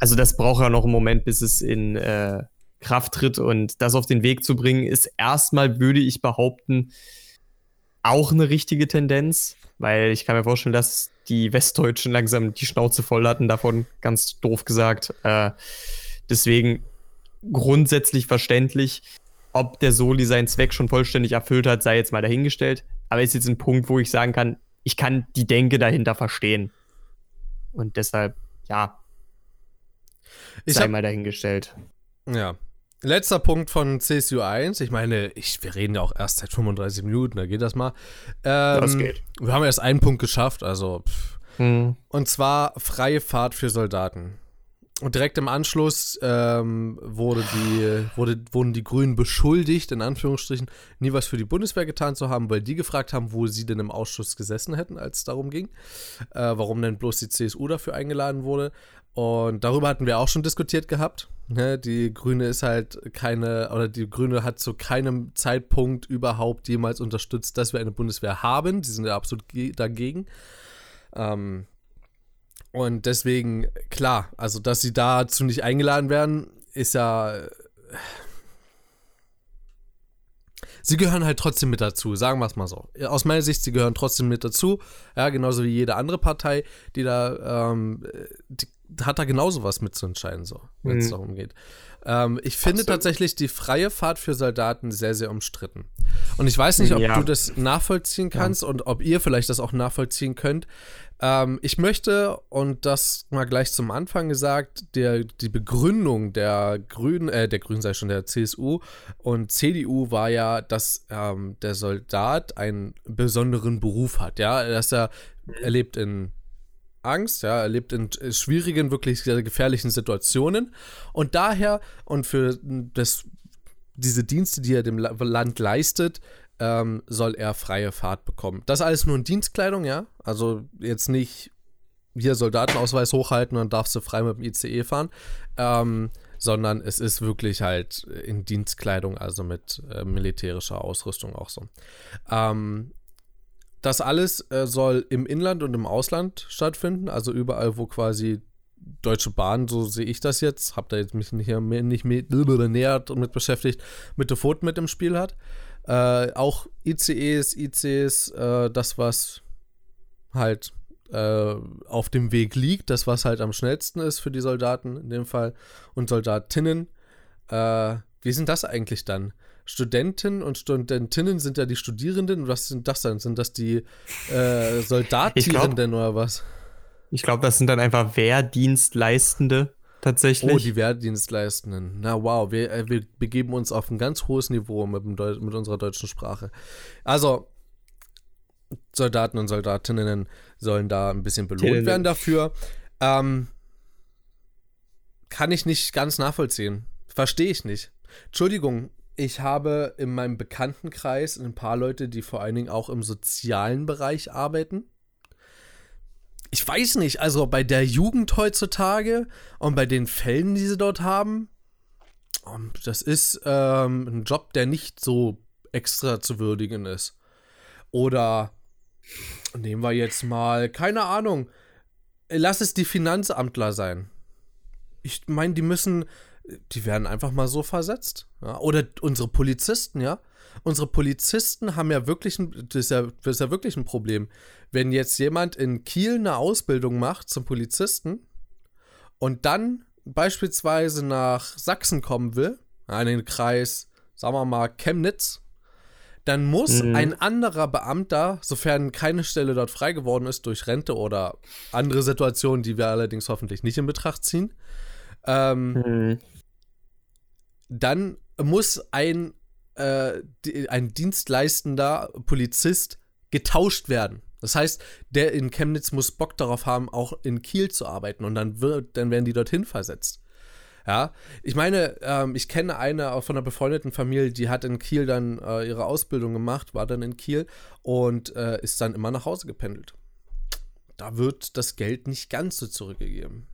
Also das braucht ja noch einen Moment, bis es in äh, Kraft tritt. Und das auf den Weg zu bringen, ist erstmal, würde ich behaupten, auch eine richtige Tendenz. Weil ich kann mir vorstellen, dass die Westdeutschen langsam die Schnauze voll hatten davon, ganz doof gesagt. Äh, deswegen grundsätzlich verständlich. Ob der Soli seinen Zweck schon vollständig erfüllt hat, sei jetzt mal dahingestellt. Aber ist jetzt ein Punkt, wo ich sagen kann, ich kann die Denke dahinter verstehen. Und deshalb, ja, ich sei hab, mal dahingestellt. Ja. Letzter Punkt von CSU 1. Ich meine, ich, wir reden ja auch erst seit 35 Minuten, da geht das mal. Ähm, das geht. Wir haben erst einen Punkt geschafft, also. Hm. Und zwar freie Fahrt für Soldaten. Und direkt im Anschluss ähm, wurde die, wurde, wurden die Grünen beschuldigt, in Anführungsstrichen, nie was für die Bundeswehr getan zu haben, weil die gefragt haben, wo sie denn im Ausschuss gesessen hätten, als es darum ging. Äh, warum denn bloß die CSU dafür eingeladen wurde. Und darüber hatten wir auch schon diskutiert gehabt. Ne? Die Grüne ist halt keine, oder die Grüne hat zu keinem Zeitpunkt überhaupt jemals unterstützt, dass wir eine Bundeswehr haben. Die sind ja absolut dagegen. Ähm, und deswegen, klar, also dass sie dazu nicht eingeladen werden, ist ja. Sie gehören halt trotzdem mit dazu, sagen wir es mal so. Aus meiner Sicht, sie gehören trotzdem mit dazu. Ja, genauso wie jede andere Partei, die da, ähm, die hat da genauso was mitzuentscheiden, so, wenn es mhm. darum geht. Ähm, ich finde Absolut. tatsächlich die freie Fahrt für Soldaten sehr, sehr umstritten. Und ich weiß nicht, ob ja. du das nachvollziehen kannst ja. und ob ihr vielleicht das auch nachvollziehen könnt. Ähm, ich möchte, und das mal gleich zum Anfang gesagt, der, die Begründung der Grünen, äh, der Grünen sei schon der CSU und CDU war ja, dass ähm, der Soldat einen besonderen Beruf hat, ja, dass er, er lebt in Angst, ja, er lebt in schwierigen, wirklich sehr gefährlichen Situationen und daher und für das, diese Dienste, die er dem Land leistet, ähm, soll er freie Fahrt bekommen. Das alles nur in Dienstkleidung, ja. Also jetzt nicht hier Soldatenausweis hochhalten und darfst du frei mit dem ICE fahren, ähm, sondern es ist wirklich halt in Dienstkleidung, also mit äh, militärischer Ausrüstung auch so. Ähm, das alles äh, soll im Inland und im Ausland stattfinden, also überall, wo quasi Deutsche Bahn, so sehe ich das jetzt, habe da jetzt mich nicht, mehr, näher mit beschäftigt, mit der Pfoten mit im Spiel hat. Äh, auch ICEs, ICs, äh, das, was halt äh, auf dem Weg liegt, das, was halt am schnellsten ist für die Soldaten in dem Fall und Soldatinnen. Äh, wie sind das eigentlich dann? Studenten und Studentinnen sind ja die Studierenden. Was sind das dann? Sind das die äh, Soldatierenden oder was? Ich glaube, das sind dann einfach Wehrdienstleistende tatsächlich. Oh, die Wehrdienstleistenden. Na wow, wir, äh, wir begeben uns auf ein ganz hohes Niveau mit, mit unserer deutschen Sprache. Also, Soldaten und Soldatinnen sollen da ein bisschen belohnt werden dafür. Ähm, kann ich nicht ganz nachvollziehen. Verstehe ich nicht. Entschuldigung, ich habe in meinem Bekanntenkreis ein paar Leute, die vor allen Dingen auch im sozialen Bereich arbeiten ich weiß nicht, also bei der Jugend heutzutage und bei den Fällen, die sie dort haben, ähm, das ist ähm, ein Job, der nicht so extra zu würdigen ist. Oder nehmen wir jetzt mal, keine Ahnung, lass es die Finanzamtler sein. Ich meine, die müssen, die werden einfach mal so versetzt. Ja? Oder unsere Polizisten, ja unsere Polizisten haben ja wirklich ein, das ist ja, das ist ja wirklich ein Problem. Wenn jetzt jemand in Kiel eine Ausbildung macht zum Polizisten und dann beispielsweise nach Sachsen kommen will, in den Kreis, sagen wir mal, Chemnitz, dann muss mhm. ein anderer Beamter, sofern keine Stelle dort frei geworden ist durch Rente oder andere Situationen, die wir allerdings hoffentlich nicht in Betracht ziehen, ähm, mhm. Dann muss ein äh, ein dienstleistender Polizist getauscht werden. Das heißt, der in Chemnitz muss Bock darauf haben, auch in Kiel zu arbeiten und dann wird, dann werden die dorthin versetzt. Ja, ich meine, ähm, ich kenne eine von einer befreundeten Familie, die hat in Kiel dann äh, ihre Ausbildung gemacht, war dann in Kiel und äh, ist dann immer nach Hause gependelt. Da wird das Geld nicht ganz so zurückgegeben.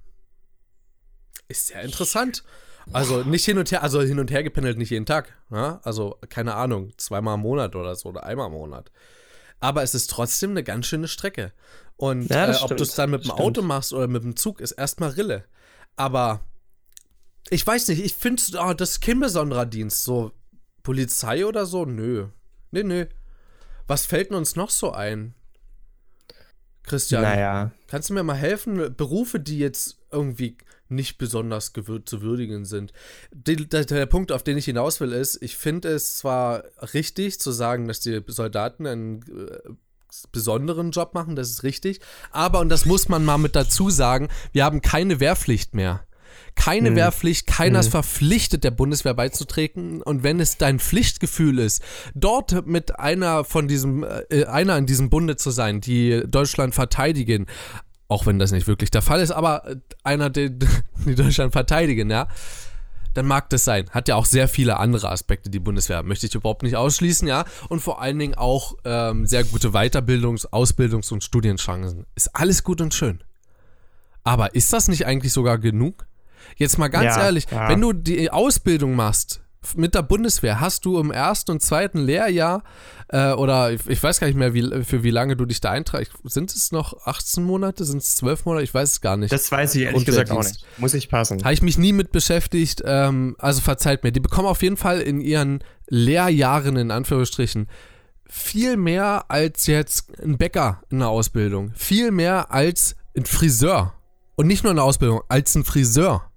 Ist sehr interessant. Also nicht hin und her, also hin und her gependelt nicht jeden Tag. Ja? Also keine Ahnung, zweimal im Monat oder so oder einmal im Monat. Aber es ist trotzdem eine ganz schöne Strecke. Und Ja, äh, ob du es dann mit dem. Auto machst oder mit dem Zug, ist erstmal Rille. Aber ich weiß nicht, ich finde, oh, das ist kein besonderer Dienst. So Polizei oder so? Nö. Nee, nö. Was fällt denn uns noch so ein? Christian, Naja. kannst du mir mal helfen? Berufe, die jetzt irgendwie nicht besonders gewür zu würdigen sind. Die, der, der Punkt, auf den ich hinaus will, ist, ich finde es zwar richtig zu sagen, dass die Soldaten einen äh, besonderen Job machen, das ist richtig, aber, und das muss man mal mit dazu sagen, wir haben keine Wehrpflicht mehr. Keine Hm. Wehrpflicht, keiner ist Hm. verpflichtet, der Bundeswehr beizutreten. Und wenn es dein Pflichtgefühl ist, dort mit einer von diesem, äh, einer in diesem Bunde zu sein, die Deutschland verteidigen, auch wenn das nicht wirklich der Fall ist, aber einer, die, die Deutschland verteidigen, ja, dann mag das sein. Hat ja auch sehr viele andere Aspekte, die Bundeswehr. Möchte ich überhaupt nicht ausschließen, ja. Und vor allen Dingen auch ähm, sehr gute Weiterbildungs-, Ausbildungs- und Studienchancen. Ist alles gut und schön. Aber ist das nicht eigentlich sogar genug? Jetzt mal ganz Ja, ehrlich, ja. wenn du die Ausbildung machst mit der Bundeswehr, hast du im ersten und zweiten Lehrjahr äh, oder ich, ich weiß gar nicht mehr, wie, für wie lange du dich da einträgst. Sind es noch 18 Monate? Sind es 12 Monate? Ich weiß es gar nicht. Das weiß ich ehrlich gesagt auch nicht. Muss ich passen. Habe ich mich nie mit beschäftigt. Ähm, also verzeiht mir. Die bekommen auf jeden Fall in ihren Lehrjahren, in Anführungsstrichen, viel mehr als jetzt ein Bäcker in der Ausbildung. Viel mehr als ein Friseur. Und nicht nur in der Ausbildung, als ein Friseur.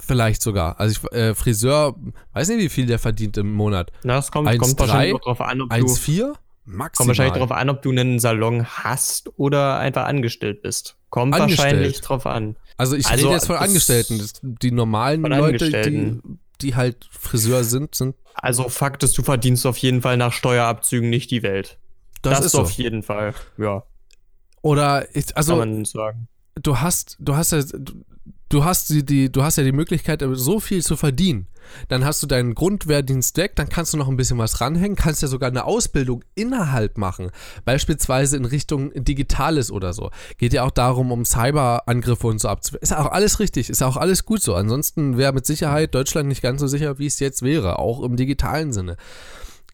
Vielleicht sogar. Also ich, äh, Friseur, weiß nicht, wie viel der verdient im Monat. Na, es kommt, 1,3, kommt wahrscheinlich auch drauf an, ob du, 1,4? Maximal. kommt wahrscheinlich drauf an, ob du einen Salon hast oder einfach angestellt bist. Kommt Angestellt. wahrscheinlich drauf an. Also ich Also, rede jetzt von das- Angestellten. Das, die normalen Leute, die, die halt Friseur sind, sind Also Fakt ist, du verdienst auf jeden Fall nach Steuerabzügen nicht die Welt. das, ist so. auf jeden Fall. Ja, Oder ich, also kann man sagen. du hast, du hast ja, du, hast die, die, du hast ja die Möglichkeit, so viel zu verdienen. Dann hast du deinen Grundwehrdienst weg, dann kannst du noch ein bisschen was ranhängen, kannst ja sogar eine Ausbildung innerhalb machen, beispielsweise in Richtung Digitales oder so. Geht ja auch darum, um Cyberangriffe und so abzuwehren. Ist ja auch alles richtig, ist ja auch alles gut so. Ansonsten wäre mit Sicherheit Deutschland nicht ganz so sicher, wie es jetzt wäre, auch im digitalen Sinne.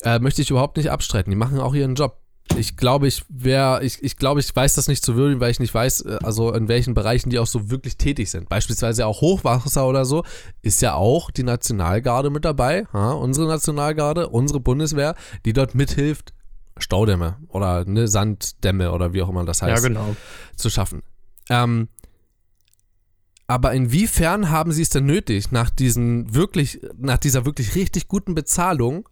Äh, möchte ich überhaupt nicht abstreiten. Die machen auch ihren Job. Ich glaube, ich wäre, ich, ich glaube, ich weiß das nicht zu würdigen, weil ich nicht weiß, äh, also in welchen Bereichen die auch so wirklich tätig sind. Beispielsweise auch Hochwasser oder so, ist ja auch die Nationalgarde mit dabei, ja, unsere Nationalgarde, unsere Bundeswehr, die dort mithilft, Staudämme oder ne, Sanddämme oder wie auch immer das heißt Ja, genau. zu schaffen. Ähm, aber inwiefern haben sie es denn nötig, nach diesen wirklich, nach dieser wirklich richtig guten Bezahlung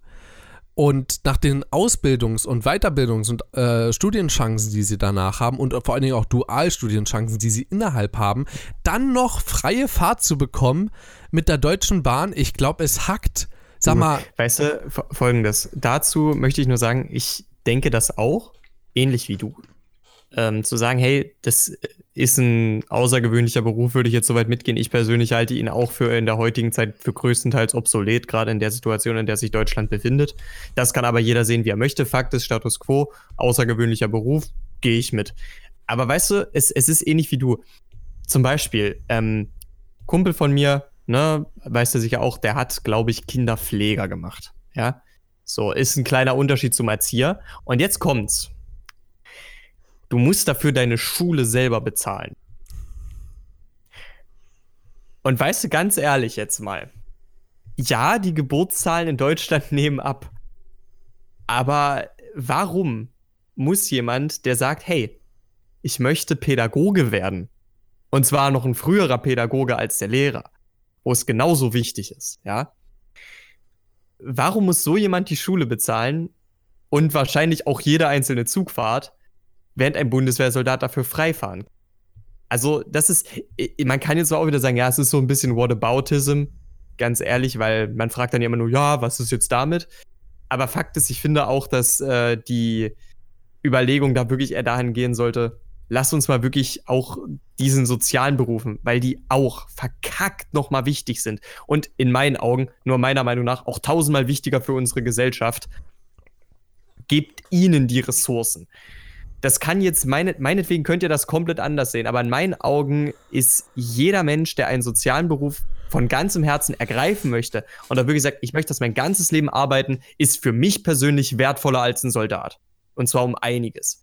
und nach den Ausbildungs- und Weiterbildungs- und äh, Studienchancen, die sie danach haben und vor allen Dingen auch Dualstudienchancen, die sie innerhalb haben, dann noch freie Fahrt zu bekommen mit der Deutschen Bahn? Ich glaube, es hackt. Sag mal, Weißt du, fo- folgendes. Dazu möchte ich nur sagen, ich denke das auch, ähnlich wie du. Ähm, zu sagen, hey, das ist ein außergewöhnlicher Beruf, würde ich jetzt soweit mitgehen. Ich persönlich halte ihn auch für in der heutigen Zeit für größtenteils obsolet, gerade in der Situation, in der sich Deutschland befindet. Das kann aber jeder sehen, wie er möchte. Fakt ist Status quo, außergewöhnlicher Beruf, gehe ich mit. Aber weißt du, es, es ist ähnlich wie du. Zum Beispiel, ähm, Kumpel von mir, ne, weißt du sicher auch, der hat, glaube ich, Kinderpfleger gemacht. Ja. So, ist ein kleiner Unterschied zum Erzieher. Und jetzt kommt's. Du musst dafür deine Schule selber bezahlen. Und weißt du, ganz ehrlich jetzt mal, ja, die Geburtszahlen in Deutschland nehmen ab. Aber warum muss jemand, der sagt, hey, ich möchte Pädagoge werden, und zwar noch ein früherer Pädagoge als der Lehrer, wo es genauso wichtig ist, ja? Warum muss so jemand die Schule bezahlen und wahrscheinlich auch jede einzelne Zugfahrt, während ein Bundeswehrsoldat dafür freifahren? Also, das ist, man kann jetzt auch wieder sagen, ja, es ist so ein bisschen Whataboutism, ganz ehrlich, weil man fragt dann immer nur, ja, was ist jetzt damit? Aber Fakt ist, ich finde auch, dass äh, die Überlegung da wirklich eher dahin gehen sollte, lass uns mal wirklich auch diesen sozialen Berufen, weil die auch verkackt nochmal wichtig sind und in meinen Augen, nur meiner Meinung nach, auch tausendmal wichtiger für unsere Gesellschaft. Gebt ihnen die Ressourcen. Das kann jetzt, meine, meinetwegen könnt ihr das komplett anders sehen, aber in meinen Augen ist jeder Mensch, der einen sozialen Beruf von ganzem Herzen ergreifen möchte und da wirklich sagt, ich möchte das mein ganzes Leben arbeiten, ist für mich persönlich wertvoller als ein Soldat. Und zwar um einiges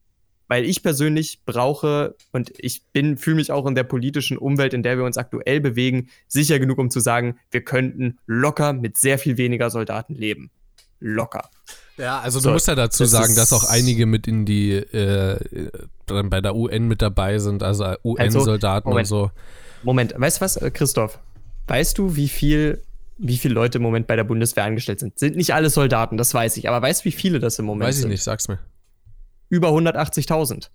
weil ich persönlich brauche und ich bin fühle mich auch in der politischen Umwelt, in der wir uns aktuell bewegen, sicher genug, um zu sagen, wir könnten locker mit sehr viel weniger Soldaten leben. Locker. Ja, also so, du musst ja dazu das sagen, dass auch einige mit in die äh, bei der UN mit dabei sind, also UN-Soldaten also, und so. Moment, weißt du was, äh, Christoph? Weißt du, wie viel wie viele Leute im Moment bei der Bundeswehr angestellt sind? Sind nicht alle Soldaten, das weiß ich, aber weißt du, wie viele das im Moment sind? Weiß ich sind? nicht, sag's mir über 180.000.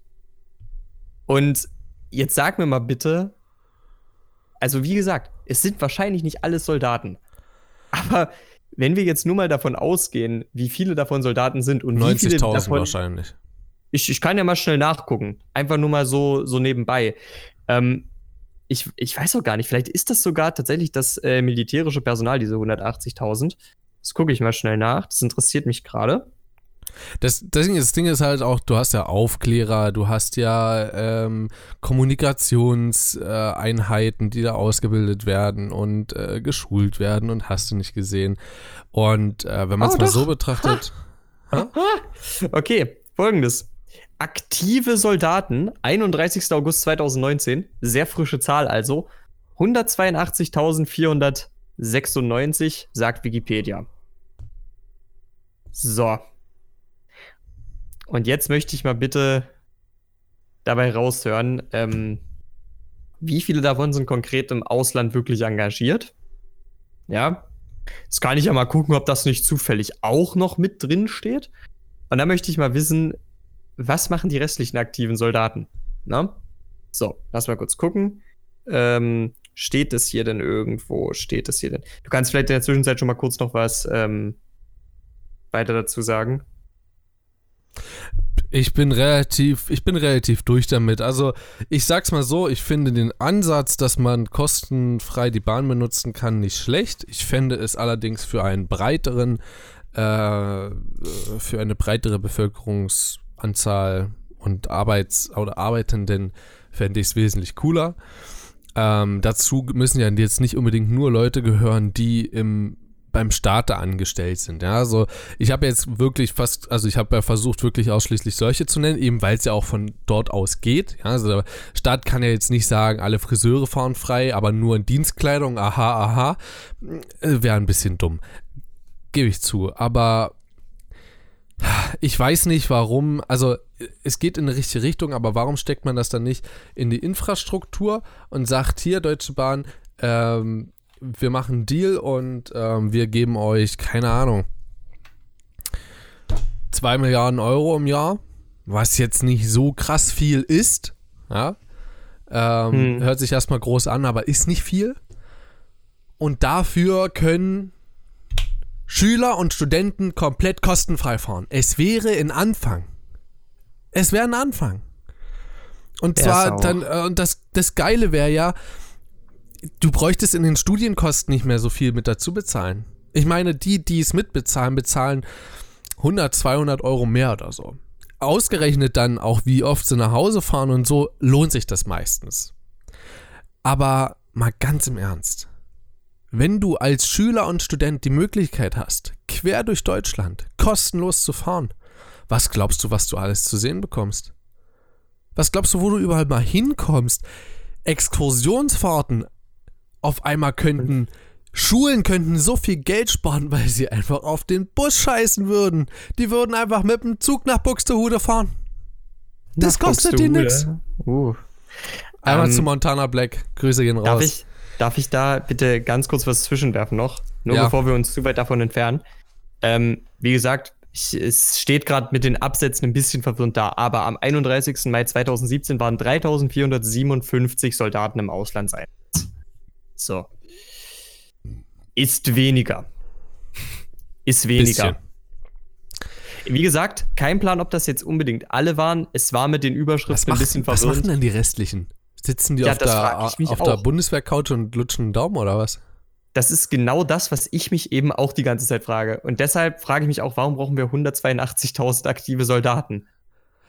Und jetzt sag mir mal bitte, also wie gesagt, es sind wahrscheinlich nicht alles Soldaten. Aber wenn wir jetzt nur mal davon ausgehen, wie viele davon Soldaten sind und wie viele davon wahrscheinlich. Ich, ich kann ja mal schnell nachgucken. Einfach nur mal so, so nebenbei. Ähm, ich, ich weiß auch gar nicht, vielleicht ist das sogar tatsächlich das äh, militärische Personal, diese 180.000. Das gucke ich mal schnell nach. Das interessiert mich gerade. Das, das, Ding, das Ding ist halt auch, du hast ja Aufklärer, du hast ja ähm, Kommunikationseinheiten, die da ausgebildet werden und äh, geschult werden und hast du nicht gesehen. Und äh, wenn man es oh, mal doch. so betrachtet. Ha. okay, folgendes. Aktive Soldaten, 31. August 2019, sehr frische Zahl also, 182.496, sagt Wikipedia. So, und jetzt möchte ich mal bitte dabei raushören, ähm, wie viele davon sind konkret im Ausland wirklich engagiert? Ja. Jetzt kann ich ja mal gucken, ob das nicht zufällig auch noch mit drin steht. Und dann möchte ich mal wissen, was machen die restlichen aktiven Soldaten? Na? So, lass mal kurz gucken. Ähm, steht es hier denn irgendwo? Steht es hier denn? Du kannst vielleicht in der Zwischenzeit schon mal kurz noch was ähm, weiter dazu sagen. Ich bin relativ, ich bin relativ durch damit. Also ich sag's mal so, ich finde den Ansatz, dass man kostenfrei die Bahn benutzen kann, nicht schlecht. Ich fände es allerdings für einen breiteren, äh, für eine breitere Bevölkerungsanzahl und Arbeits- oder Arbeitenden fände ich es wesentlich cooler. Ähm, dazu müssen ja jetzt nicht unbedingt nur Leute gehören, die im beim Starter angestellt sind. Ja, also ich habe jetzt wirklich fast, also ich habe ja versucht, wirklich ausschließlich solche zu nennen, eben weil es ja auch von dort aus geht. Ja, also der Staat kann ja jetzt nicht sagen, alle Friseure fahren frei, aber nur in Dienstkleidung, aha, aha, äh, wäre ein bisschen dumm. Gebe ich zu. Aber ich weiß nicht, warum, also es geht in die richtige Richtung, aber warum steckt man das dann nicht in die Infrastruktur und sagt hier, Deutsche Bahn, ähm, wir machen einen Deal und ähm, wir geben euch, keine Ahnung, 2 Milliarden Euro im Jahr, was jetzt nicht so krass viel ist. Ja? Ähm, hm. Hört sich erstmal groß an, aber ist nicht viel. Und dafür können Schüler und Studenten komplett kostenfrei fahren. Es wäre ein Anfang. Es wäre ein Anfang. Und zwar dann, äh, und das, das Geile wäre ja, du bräuchtest in den Studienkosten nicht mehr so viel mit dazu bezahlen. Ich meine, die, die es mitbezahlen, bezahlen 100, 200 Euro mehr oder so. Ausgerechnet dann auch, wie oft sie nach Hause fahren und so, lohnt sich das meistens. Aber mal ganz im Ernst. Wenn du als Schüler und Student die Möglichkeit hast, quer durch Deutschland kostenlos zu fahren, was glaubst du, was du alles zu sehen bekommst? Was glaubst du, wo du überall mal hinkommst? Exkursionsfahrten, auf einmal könnten Schulen könnten so viel Geld sparen, weil sie einfach auf den Bus scheißen würden. Die würden einfach mit dem Zug nach Buxtehude fahren. Das nach kostet die nichts. Uh. Einmal um, zu ähm, Montana Black. Grüße gehen raus. Darf ich, darf ich da bitte ganz kurz was zwischenwerfen noch? Nur ja. bevor wir uns zu weit davon entfernen. Ähm, wie gesagt, ich, es steht gerade mit den Absätzen ein bisschen verwirrend da, aber am 31. Mai 2017 waren 3457 Soldaten im Auslandseinsatz. So. Ist weniger. Ist weniger. Bisschen. Wie gesagt, kein Plan, ob das jetzt unbedingt alle waren. Es war mit den Überschriften Was, ein macht, bisschen was verwirrend. machen denn die restlichen? Sitzen die Ja, auf, der, auf der. Bundeswehr-Couch und lutschen einen Daumen oder was? Das ist genau das, was ich mich eben auch die ganze Zeit frage. Und deshalb frage ich mich auch, warum brauchen wir 182.000 aktive Soldaten?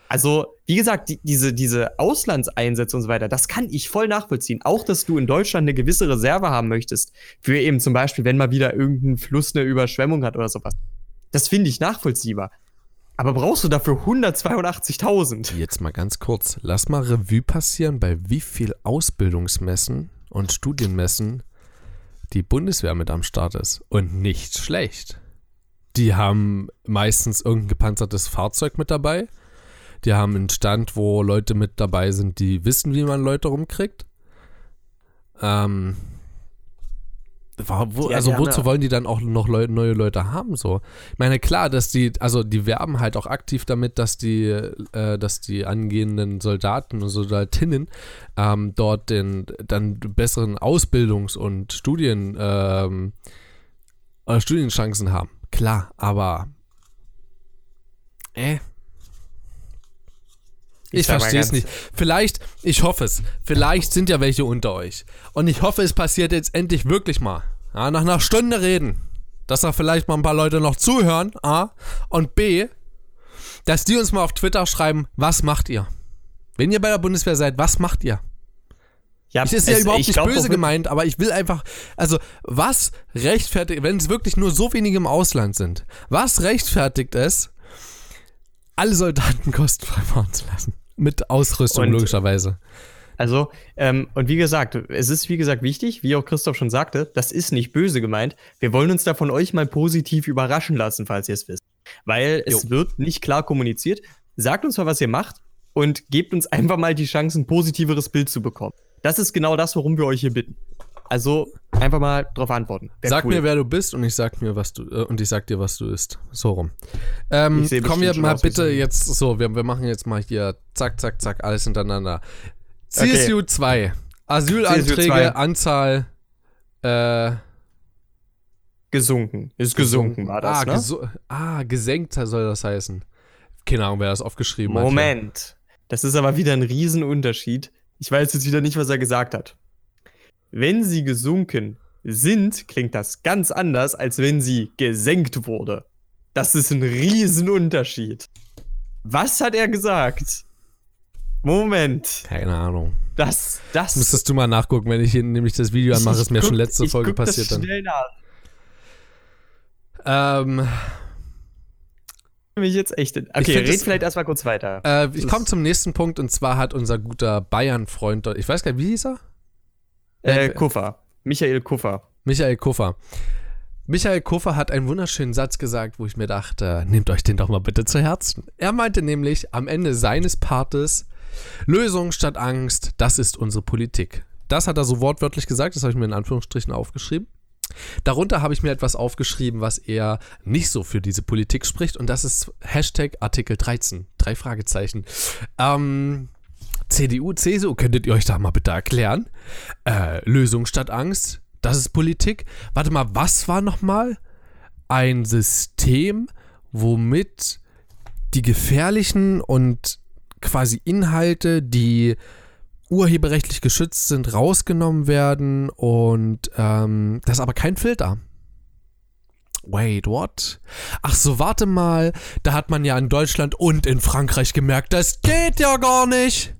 Also, wie gesagt, die, diese, diese Auslandseinsätze und so weiter, das kann ich voll nachvollziehen. Auch, dass du in Deutschland eine gewisse Reserve haben möchtest. Für eben zum Beispiel, wenn mal wieder irgendein Fluss eine Überschwemmung hat oder sowas. Das finde ich nachvollziehbar. Aber brauchst du dafür 182.000? Jetzt mal ganz kurz. Lass mal Revue passieren, bei wie viel Ausbildungsmessen und Studienmessen die Bundeswehr mit am Start ist. Und nicht schlecht. Die haben meistens irgendein gepanzertes Fahrzeug mit dabei. Die haben einen Stand, wo Leute mit dabei sind, die wissen, wie man Leute rumkriegt. Ähm, wo, Ja, also haben wozu wollen die dann auch noch Leu neue Leute haben? So, ich meine klar, dass die, also die werben halt auch aktiv damit, dass die, äh, dass die angehenden Soldaten und Soldatinnen ähm, dort den dann besseren Ausbildungs- und Studien ähm, äh, Studienchancen haben. Klar, aber äh, ich, mal verstehe es nicht. Vielleicht, ich hoffe es. Vielleicht sind ja welche unter euch. Und ich hoffe, es passiert jetzt endlich wirklich mal. Ja, nach einer Stunde reden. Dass da vielleicht mal ein paar Leute noch zuhören. A. Und B. Dass die uns mal auf Twitter schreiben, was macht ihr? Wenn ihr bei der Bundeswehr seid, was macht ihr? Ja, Es ist ja überhaupt ich nicht glaub böse gemeint, aber ich will einfach, also was rechtfertigt, wenn es wirklich nur so wenige im Ausland sind, was rechtfertigt es, alle Soldaten kostenfrei fahren zu lassen? Mit Ausrüstung, Und- logischerweise. Also, ähm, und wie gesagt, es ist wie gesagt wichtig, wie auch Christoph schon sagte, das ist nicht böse gemeint. Wir wollen uns da von euch mal positiv überraschen lassen, falls ihr es wisst. Weil es Jo. wird nicht klar kommuniziert. Sagt uns mal, was ihr macht und gebt uns einfach mal die Chance, ein positiveres Bild zu bekommen. Das ist genau das, worum wir euch hier bitten. Also einfach mal drauf antworten. Wär Sag cool. mir, wer du bist und ich sag mir, was du äh, und ich sag dir, was du isst. So rum. Ähm, kommen wir mal bitte jetzt so, wir, wir machen jetzt mal hier zack, zack, zack, alles hintereinander. CSU 2. Asylanträge, CSU 2. Anzahl, äh, gesunken. Ist gesunken, war das, ah, ne? gesu- ah, gesenkt soll das heißen. Keine Ahnung, wer das aufgeschrieben hat. hier. Moment. Das ist aber wieder ein Riesenunterschied. Ich weiß jetzt wieder nicht, was er gesagt hat. Wenn sie gesunken sind, klingt das ganz anders, als wenn sie gesenkt wurde. Das ist ein Riesenunterschied. Was hat er gesagt? Moment. Keine Ahnung. Das, das. Müsstest du mal nachgucken, wenn ich hier nämlich das Video anmache, Ich ist mir guck- schon letzte Folge guck das passiert dann. Schnell nach. Ähm, Mich jetzt echt. Okay, find red es- vielleicht erstmal kurz weiter. äh, ich Das- komme zum nächsten Punkt und zwar hat unser guter Bayern-Freund, dort- ich weiß gar nicht, wie hieß er? Äh, Kuffer. Michael Kuffer. Michael Kuffer. Michael Kuffer hat einen wunderschönen Satz gesagt, wo ich mir dachte, nehmt euch den doch mal bitte zu Herzen. Er meinte nämlich am Ende seines Partes, Lösung statt Angst, das ist unsere Politik. Das hat er so wortwörtlich gesagt, das habe ich mir in Anführungsstrichen aufgeschrieben. Darunter habe ich mir etwas aufgeschrieben, was eher nicht so für diese Politik spricht und das ist Hashtag Artikel 13. Drei Fragezeichen. Ähm, CDU, CSU, könntet ihr euch da mal bitte erklären? Äh, Lösung statt Angst, das ist Politik. Warte mal, was war nochmal? Ein System, womit die gefährlichen und quasi Inhalte, die urheberrechtlich geschützt sind, rausgenommen werden und ähm, das ist aber kein Filter. Wait, what? Ach so, warte mal. Da hat man ja in Deutschland und in Frankreich gemerkt, das geht ja gar nicht.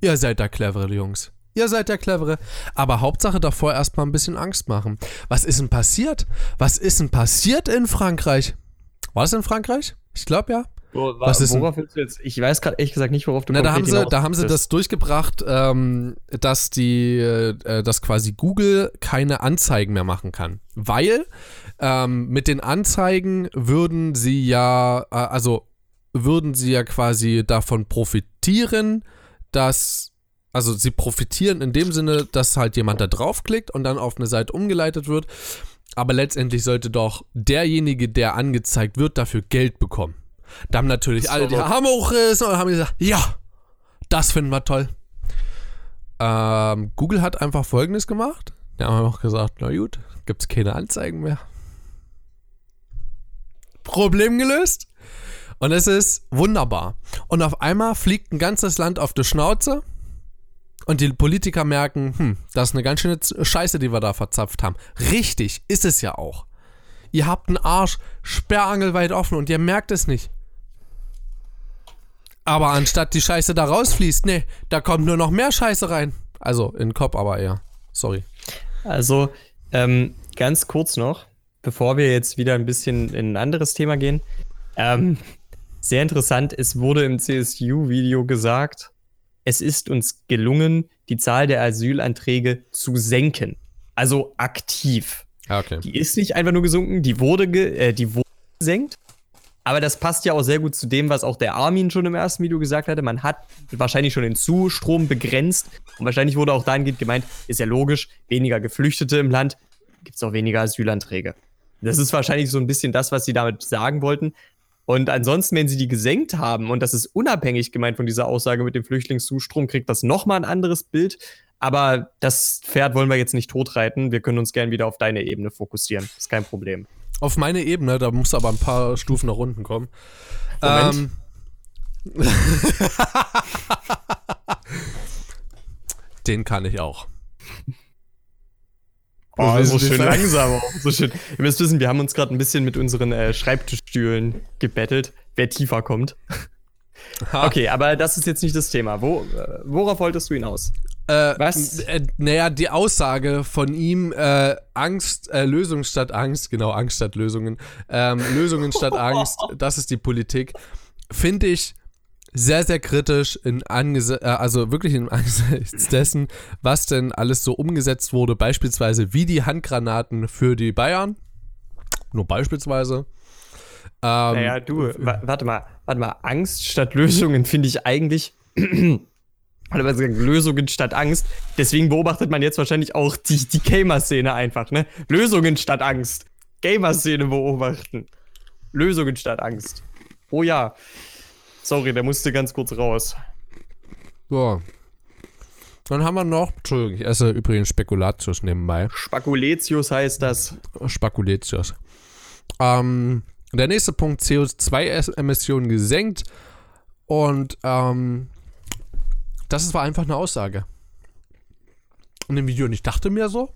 Ihr seid der clevere Jungs. Ihr seid der clevere. Aber Hauptsache davor erstmal ein bisschen Angst machen. Was ist denn passiert? Was ist denn passiert in Frankreich? War es in Frankreich? Ich glaube ja. Was ist worauf willst du jetzt? Ich weiß gerade ehrlich gesagt nicht, worauf du Na, da haben sie, da haben sie das durchgebracht, ähm, dass die, äh, dass quasi Google keine Anzeigen mehr machen kann, weil ähm, mit den Anzeigen würden sie ja, äh, also würden sie ja quasi davon profitieren, dass also sie profitieren in dem Sinne, dass halt jemand da draufklickt und dann auf eine Seite umgeleitet wird. Aber letztendlich sollte doch derjenige, der angezeigt wird, dafür Geld bekommen. Da haben natürlich alle die Hammer hochgerissen und haben gesagt, ja, das finden wir toll. Ähm, Google hat einfach folgendes gemacht. Die haben einfach gesagt, na gut, gibt's keine Anzeigen mehr. Problem gelöst. Und es ist wunderbar. Und auf einmal fliegt ein ganzes Land auf die Schnauze. Und die Politiker merken, hm, das ist eine ganz schöne Scheiße, die wir da verzapft haben. Richtig, ist es ja auch. Ihr habt einen Arsch sperrangelweit offen und ihr merkt es nicht. Aber anstatt die Scheiße da rausfließt, nee, da kommt nur noch mehr Scheiße rein. Also in den Kopf aber eher. Sorry. Also, ähm, ganz kurz noch, bevor wir jetzt wieder ein bisschen in ein anderes Thema gehen. Ähm, sehr interessant, es wurde im CSU-Video gesagt, es ist uns gelungen, die Zahl der Asylanträge zu senken. Also aktiv. Ah, okay. Die ist nicht einfach nur gesunken, die wurde, ge äh, die wurde gesenkt. Aber das passt ja auch sehr gut zu dem, was auch der Armin schon im ersten Video gesagt hatte. Man hat wahrscheinlich schon den Zustrom begrenzt. Und wahrscheinlich wurde auch dahingehend gemeint, ist ja logisch, weniger Geflüchtete im Land, gibt es auch weniger Asylanträge. Das ist wahrscheinlich so ein bisschen das, was sie damit sagen wollten. Und ansonsten, wenn sie die gesenkt haben, und das ist unabhängig gemeint von dieser Aussage mit dem Flüchtlingszustrom, kriegt das nochmal ein anderes Bild. Aber das Pferd wollen wir jetzt nicht totreiten. Wir können uns gern wieder auf deine Ebene fokussieren. Ist kein Problem. Auf meine Ebene, da muss aber ein paar Stufen nach unten kommen. Moment. Ähm, den kann ich auch. Oh, Wir so schön langsam auch. So schön. Ihr müsst wissen, wir haben uns gerade ein bisschen mit unseren äh, Schreibtischstühlen gebettelt, wer tiefer kommt. Ha. Okay, aber das ist jetzt nicht das Thema. Wo, äh, worauf wolltest du hinaus? Äh, Was? Äh, naja, die Aussage von ihm, äh, Angst, äh, Lösung statt Angst, genau, Angst statt Lösungen, ähm, Lösungen statt Angst, das ist die Politik, finde ich sehr, sehr kritisch in angese äh, also wirklich im Angesicht dessen, was denn alles so umgesetzt wurde, beispielsweise wie die Handgranaten für die Bayern, nur beispielsweise. Ähm, naja, du, wa warte mal, warte mal. Angst statt Lösungen finde ich eigentlich. Oder gesagt, Lösungen statt Angst. Deswegen beobachtet man jetzt wahrscheinlich auch die, die Gamer-Szene einfach, ne? Lösungen statt Angst. Gamer-Szene beobachten. Lösungen statt Angst. Oh ja. Sorry, der musste ganz kurz raus. Ja. Dann haben wir noch, Entschuldigung, ich esse übrigens Spekulatius nebenbei. Spakuletius heißt das. Spekulatius. Ähm, der nächste Punkt, CO2-Emissionen gesenkt. Und ähm, das war einfach eine Aussage. In dem Video und ich dachte mir so,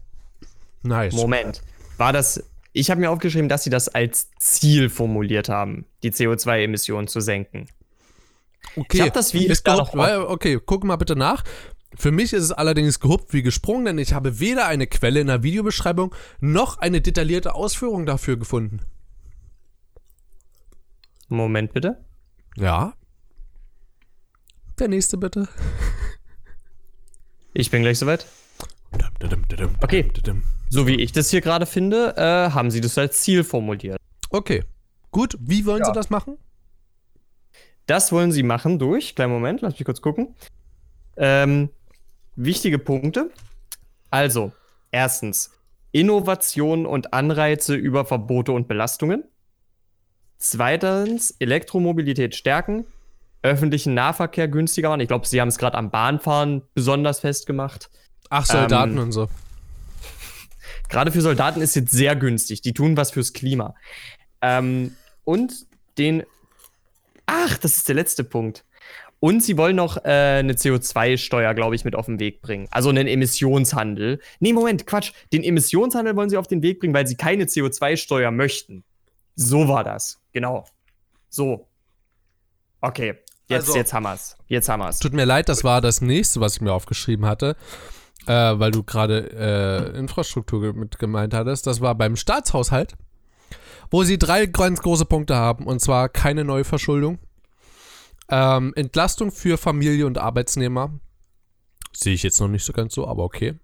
nice. Moment. War das. Ich habe mir aufgeschrieben, dass sie das als Ziel formuliert haben, die CO2-Emissionen zu senken. Okay, Ich hab das Video ist gehuppt, okay, guck mal bitte nach. Für mich ist es allerdings gehuppt wie gesprungen, denn ich habe weder eine Quelle in der Videobeschreibung noch eine detaillierte Ausführung dafür gefunden. Moment bitte. Ja. Der nächste bitte. Ich bin gleich soweit. Okay. So wie ich das hier gerade finde, äh, haben sie das als Ziel formuliert. Okay. Gut, wie wollen Ja. Sie das machen? Das wollen sie machen durch. Kleinen Moment, lass mich kurz gucken. Ähm, wichtige Punkte. Also, erstens, Innovation und Anreize über Verbote und Belastungen. Zweitens, Elektromobilität stärken, öffentlichen Nahverkehr günstiger machen. Ich glaube, sie haben es gerade am Bahnfahren besonders festgemacht. Ach, Soldaten Ähm, und so. Gerade für Soldaten ist jetzt sehr günstig. Die tun was fürs Klima. Ähm, und den. Ach, das ist der letzte Punkt. Und sie wollen noch äh, eine CO2-Steuer, glaube ich, mit auf den Weg bringen. Also einen Emissionshandel. Nee, Moment, Quatsch. Den Emissionshandel wollen sie auf den Weg bringen, weil sie keine CO2-Steuer möchten. So war das. Genau. So. Okay. Jetzt, Also- jetzt haben wir's. Jetzt haben wir's. Tut mir leid, das war das nächste, was ich mir aufgeschrieben hatte, äh, weil du gerade äh, Infrastruktur mit gemeint hattest. Das war beim Staatshaushalt, wo sie drei ganz große Punkte haben, und zwar keine Neuverschuldung, ähm, Entlastung für Familie und Arbeitsnehmer. Sehe ich jetzt noch nicht so ganz so, aber okay.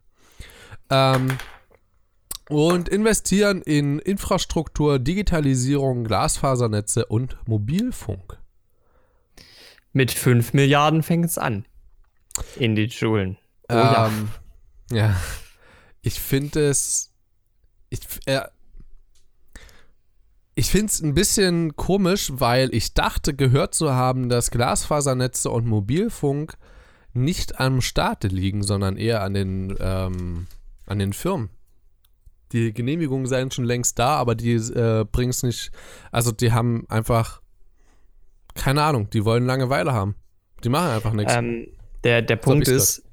Ähm, und investieren in Infrastruktur, Digitalisierung, Glasfasernetze und Mobilfunk. Mit 5 Milliarden fängt es an. In den Schulen. Oh ja. ähm, ja. Ich finde es. Ich, äh, ich finde es ein bisschen komisch, weil ich dachte, gehört zu haben, dass Glasfasernetze und Mobilfunk nicht am Staate liegen, sondern eher an den, ähm, an den Firmen. Die Genehmigungen seien schon längst da, aber die äh, bringen es nicht. Also, die haben einfach keine Ahnung, die wollen Langeweile haben. Die machen einfach nichts. Ähm, der, der Punkt ist,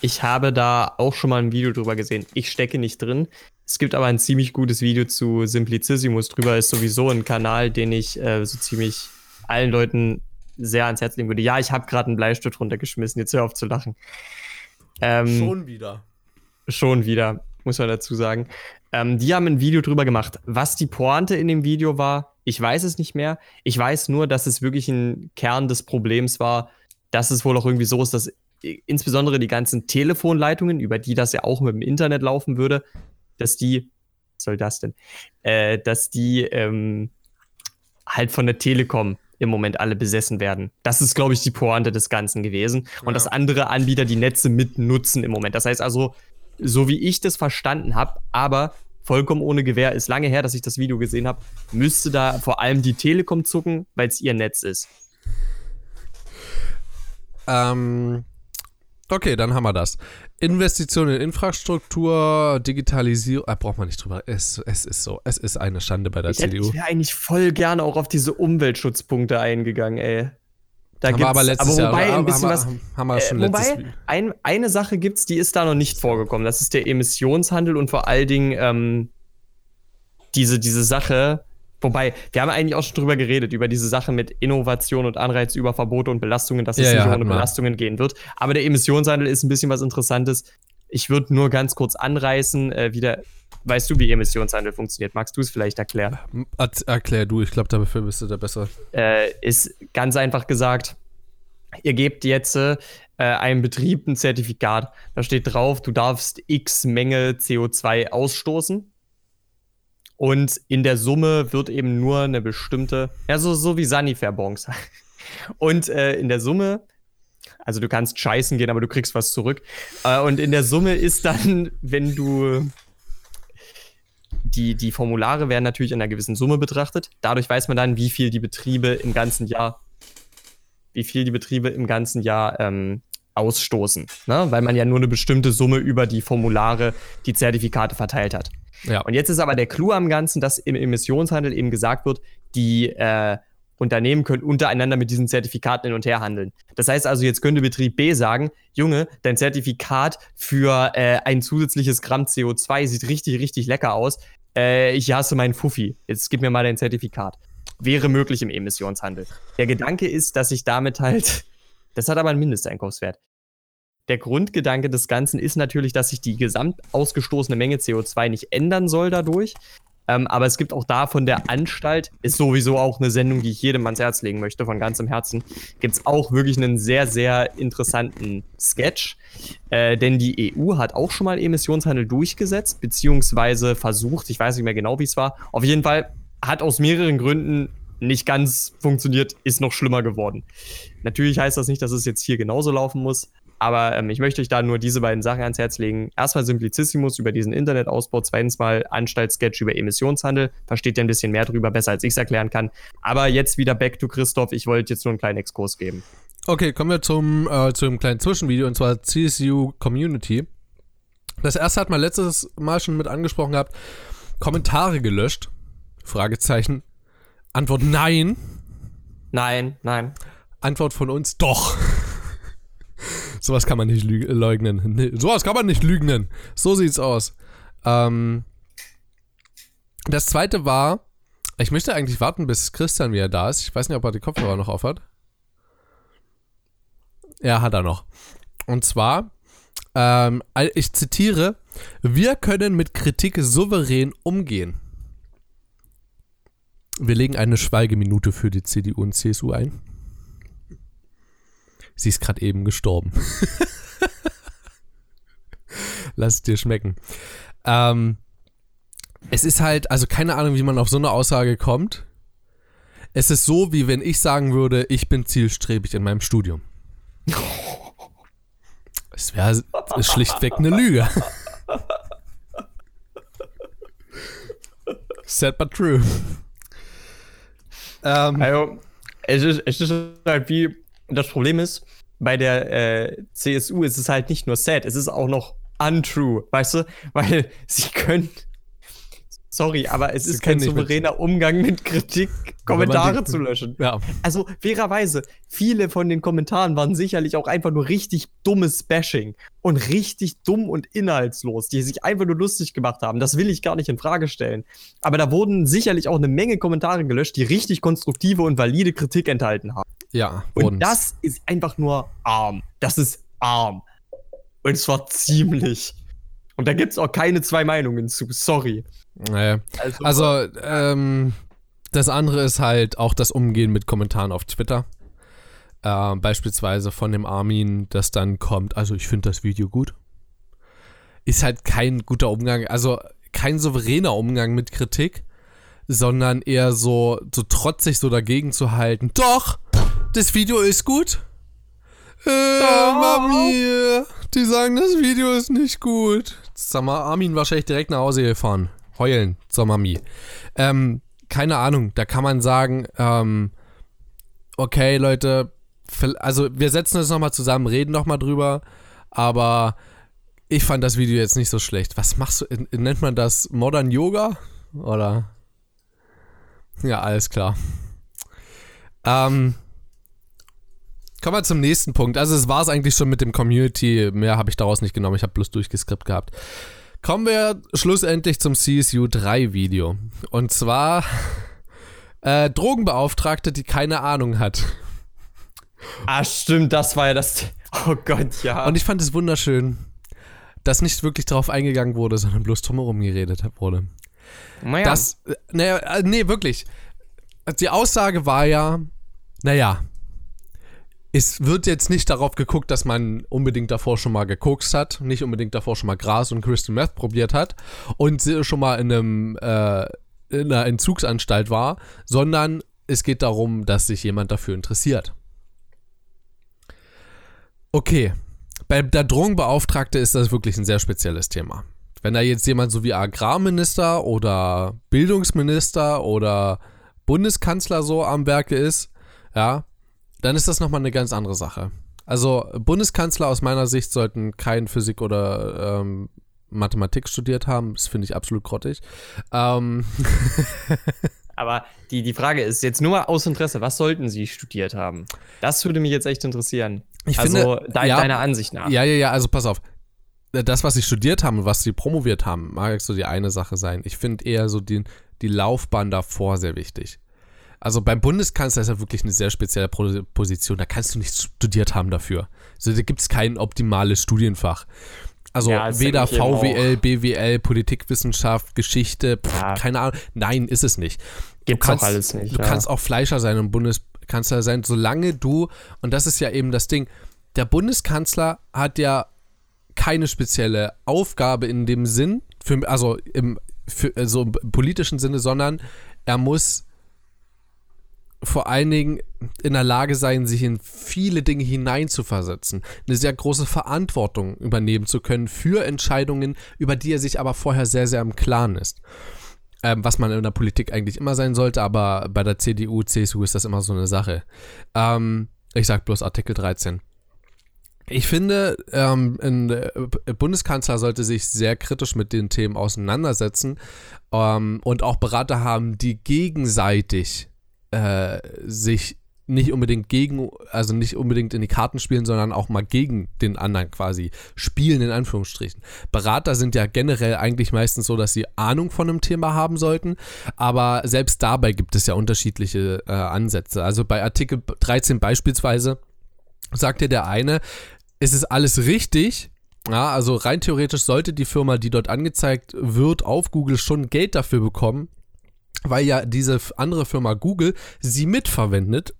ich habe da auch schon mal ein Video drüber gesehen. Ich stecke nicht drin. Es gibt aber ein ziemlich gutes Video zu Simplicissimus drüber. Ist sowieso ein Kanal, den ich äh, so ziemlich allen Leuten sehr ans Herz legen würde. Ja, ich habe gerade einen Bleistift runtergeschmissen. Jetzt hör auf zu lachen. Ähm, schon wieder. Schon wieder, muss man dazu sagen. Ähm, die haben ein Video drüber gemacht. Was die Pointe in dem Video war, ich weiß es nicht mehr. Ich weiß nur, dass es wirklich ein Kern des Problems war, dass es wohl auch irgendwie so ist, dass insbesondere die ganzen Telefonleitungen, über die das ja auch mit dem Internet laufen würde, dass die, was soll das denn, äh, dass die ähm, halt von der Telekom im Moment alle besessen werden. Das ist, glaube ich, die Pointe des Ganzen gewesen. Und ja. dass andere Anbieter die Netze mitnutzen im Moment. Das heißt also, so wie ich das verstanden habe, aber vollkommen ohne Gewähr, ist lange her, dass ich das Video gesehen habe, müsste da vor allem die Telekom zucken, weil es ihr Netz ist. Ähm, okay, dann haben wir das. Investitionen in Infrastruktur, Digitalisierung, äh, braucht man nicht drüber. Es, es ist so, es ist eine Schande bei der ich CDU. ich wäre eigentlich voll gerne auch auf diese Umweltschutzpunkte eingegangen, ey. Da haben wir aber letztes aber wobei Jahr, ein bisschen haben, was, haben wir schon äh, wobei letztes ein, eine Sache gibt es, die ist da noch nicht vorgekommen. Das ist der Emissionshandel und vor allen Dingen ähm, diese, diese Sache, Wobei, wir haben eigentlich auch schon drüber geredet, über diese Sache mit Innovation und Anreiz über Verbote und Belastungen, dass es ja, nicht ja, ohne Belastungen gehen wird. Aber der Emissionshandel ist ein bisschen was Interessantes. Ich würde nur ganz kurz anreißen, äh, wieder, weißt du, wie Emissionshandel funktioniert? Magst du es vielleicht erklären? Erklär du, ich glaube, dafür bist du da besser. Äh, ist ganz einfach gesagt, ihr gebt jetzt äh, einem Betrieb ein Zertifikat. Da steht drauf, du darfst x Menge CO2 ausstoßen und in der Summe wird eben nur eine bestimmte, ja, so, so wie Sanifair-Bons. Und äh, in der Summe, also du kannst scheißen gehen, aber du kriegst was zurück. Äh, und in der Summe ist dann, wenn du die, die Formulare werden natürlich in einer gewissen Summe betrachtet. Dadurch weiß man dann, wie viel die Betriebe im ganzen Jahr, wie viel die Betriebe im ganzen Jahr ähm, ausstoßen. Ne? Weil man ja nur eine bestimmte Summe über die Formulare, die Zertifikate verteilt hat. Ja. Und jetzt ist aber der Clou am Ganzen, dass im Emissionshandel eben gesagt wird, die äh, Unternehmen können untereinander mit diesen Zertifikaten hin und her handeln. Das heißt also, jetzt könnte Betrieb B sagen, Junge, dein Zertifikat für äh, ein zusätzliches Gramm CO2 sieht richtig, richtig lecker aus. Äh, ich hasse meinen Fuffi. Jetzt gib mir mal dein Zertifikat. Wäre möglich im Emissionshandel. Der Gedanke ist, dass ich damit halt, das hat aber einen Mindesteinkaufswert der Grundgedanke des Ganzen ist natürlich, dass sich die gesamt ausgestoßene Menge CO2 nicht ändern soll dadurch. Ähm, aber es gibt auch da von der Anstalt, ist sowieso auch eine Sendung, die ich jedem ans Herz legen möchte, von ganzem Herzen, gibt es auch wirklich einen sehr, sehr interessanten Sketch. Äh, denn die EU hat auch schon mal Emissionshandel durchgesetzt, beziehungsweise versucht, ich weiß nicht mehr genau, wie es war. Auf jeden Fall hat aus mehreren Gründen nicht ganz funktioniert, ist noch schlimmer geworden. Natürlich heißt das nicht, dass es jetzt hier genauso laufen muss, aber ähm, ich möchte euch da nur diese beiden Sachen ans Herz legen. Erstmal Simplicissimus über diesen Internetausbau, zweitens mal Anstaltsketch über Emissionshandel. Versteht ihr ein bisschen mehr drüber, besser als ich es erklären kann. Aber jetzt wieder back to Christoph. Ich wollte jetzt nur einen kleinen Exkurs geben. Okay, kommen wir zum, äh, zum kleinen Zwischenvideo und zwar CSU Community. Das erste hat man letztes Mal schon mit angesprochen gehabt. Kommentare gelöscht? Fragezeichen. Antwort nein. Nein, nein. Antwort von uns doch. Sowas kann man nicht leugnen. Nee, sowas kann man nicht lügnen. So sieht's aus. Ähm, das zweite war, ich möchte eigentlich warten, bis Christian wieder da ist. Ich weiß nicht, ob er die Kopfhörer noch aufhat. Ja, hat er noch. Und zwar, ähm, ich zitiere, wir können mit Kritik souverän umgehen. Wir legen eine Schweigeminute für die CDU und CSU ein. Sie ist gerade eben gestorben. Lass es dir schmecken. Ähm, es ist halt, also keine Ahnung, wie man auf so eine Aussage kommt. Es ist so, wie wenn ich sagen würde, ich bin zielstrebig in meinem Studium. Es wäre schlichtweg eine Lüge. Sad but true. Ähm, also, es ist, es ist halt wie, das Problem ist, bei der äh, CSU ist es halt nicht nur sad, es ist auch noch untrue, weißt du? Weil sie können. Sorry, aber es sie ist kein souveräner Umgang mit Kritik, Kommentare die- zu löschen. Ja. Also fairerweise, viele von den Kommentaren waren sicherlich auch einfach nur richtig dummes Bashing und richtig dumm und inhaltslos, die sich einfach nur lustig gemacht haben. Das will ich gar nicht in Frage stellen. Aber da wurden sicherlich auch eine Menge Kommentare gelöscht, die richtig konstruktive und valide Kritik enthalten haben. Ja, Und wurden's. das ist einfach nur arm. Das ist arm. Und zwar ziemlich. Und da gibt's auch keine zwei Meinungen zu. Sorry. Nee. Also, ähm, das andere ist halt auch das Umgehen mit Kommentaren auf Twitter. Äh, beispielsweise von dem Armin, das dann kommt, also ich finde das Video gut. Ist halt kein guter Umgang, also kein souveräner Umgang mit Kritik, sondern eher so, so trotzig so dagegen zu halten. Doch, das Video ist gut. Äh, Mami, die sagen, das Video ist nicht gut. Sag mal, Armin wahrscheinlich direkt nach Hause gefahren. Heulen zur Mami. Ähm, keine Ahnung, da kann man sagen, ähm, okay, Leute, also wir setzen uns nochmal zusammen, reden nochmal drüber, aber ich fand das Video jetzt nicht so schlecht. Was machst du, nennt man das Modern Yoga? Oder? Ja, alles klar. Ähm, kommen wir zum nächsten Punkt. Also es war es eigentlich schon mit dem Community, mehr habe ich daraus nicht genommen, ich habe bloß durchgeskript gehabt. Kommen wir schlussendlich zum CSU 3 Video. Und zwar äh, Drogenbeauftragte, die keine Ahnung hat. Ah, stimmt, das war ja das. Oh Gott, ja. Und ich fand es wunderschön, dass nicht wirklich darauf eingegangen wurde, sondern bloß drumherum geredet wurde. naja, Das, äh, naja, äh, nee, wirklich. Die Aussage war ja, naja, es wird jetzt nicht darauf geguckt, dass man unbedingt davor schon mal gekokst hat, nicht unbedingt davor schon mal Gras und Crystal Meth probiert hat und schon mal in einem äh, in einer Entzugsanstalt war, sondern es geht darum, dass sich jemand dafür interessiert. Okay, bei der Drogenbeauftragte ist das wirklich ein sehr spezielles Thema. Wenn da jetzt jemand so wie Agrarminister oder Bildungsminister oder Bundeskanzler so am Werke ist, ja, dann ist das nochmal eine ganz andere Sache. Also Bundeskanzler aus meiner Sicht sollten kein Physik oder ähm, Mathematik studiert haben. Das finde ich absolut grottig. Ähm, aber die, die Frage ist jetzt nur mal aus Interesse, was sollten Sie studiert haben? Das würde mich jetzt echt interessieren. Ich also, finde, de ja. deiner Ansicht nach. ja, ja, ja, also pass auf. Das, was sie studiert haben und was sie promoviert haben, mag so die eine Sache sein. Ich finde eher so die, die Laufbahn davor sehr wichtig. Also beim Bundeskanzler ist ja wirklich eine sehr spezielle Position. Da kannst du nicht studiert haben dafür. Also da gibt es kein optimales Studienfach. Also Ja, weder VWL, BWL, Politikwissenschaft, Geschichte, pff, Ja. keine Ahnung. Nein, ist es nicht. Gibt's du kannst, auch alles nicht. Du ja. kannst auch Fleischer sein und Bundeskanzler sein, solange du, und das ist ja eben das Ding, der Bundeskanzler hat ja keine spezielle Aufgabe in dem Sinn, für, also im für, also im politischen Sinne, sondern er muss vor allen Dingen in der Lage sein, sich in viele Dinge hineinzuversetzen, eine sehr große Verantwortung übernehmen zu können für Entscheidungen, über die er sich aber vorher sehr, sehr im Klaren ist. Ähm, was man in der Politik eigentlich immer sein sollte, aber bei der CDU, CSU ist das immer so eine Sache. Ähm, ich sag bloß Artikel 13. Ich finde, ähm, ein äh, Bundeskanzler sollte sich sehr kritisch mit den Themen auseinandersetzen ähm, und auch Berater haben, die gegenseitig äh, sich nicht unbedingt gegen, also nicht unbedingt in die Karten spielen, sondern auch mal gegen den anderen quasi spielen, in Anführungsstrichen. Berater sind ja generell eigentlich meistens so, dass sie Ahnung von einem Thema haben sollten, aber selbst dabei gibt es ja unterschiedliche äh, Ansätze. Also bei Artikel 13 beispielsweise sagt dir der eine, es ist alles richtig. Ja, also rein theoretisch sollte die Firma, die dort angezeigt wird, auf Google schon Geld dafür bekommen, weil ja diese andere Firma Google sie mitverwendet.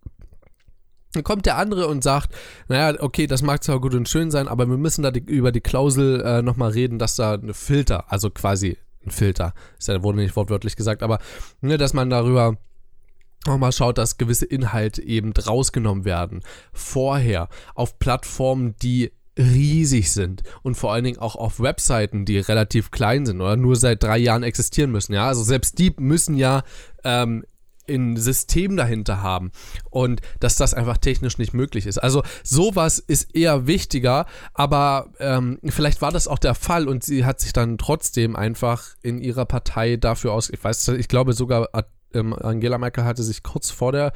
Dann kommt der andere und sagt, naja, okay, das mag zwar gut und schön sein, aber wir müssen da die, über die Klausel äh, nochmal reden, dass da eine Filter, also quasi ein Filter, ist ja, wurde nicht wortwörtlich gesagt, aber ne, dass man darüber auch mal schaut, dass gewisse Inhalte eben rausgenommen werden. Vorher auf Plattformen, die riesig sind und vor allen Dingen auch auf Webseiten, die relativ klein sind oder nur seit drei Jahren existieren müssen. Ja, also selbst die müssen ja ähm, ein System dahinter haben und dass das einfach technisch nicht möglich ist. Also sowas ist eher wichtiger, aber ähm, vielleicht war das auch der Fall und sie hat sich dann trotzdem einfach in ihrer Partei dafür aus, ich weiß, ich glaube sogar ähm, Angela Merkel hatte sich kurz vor der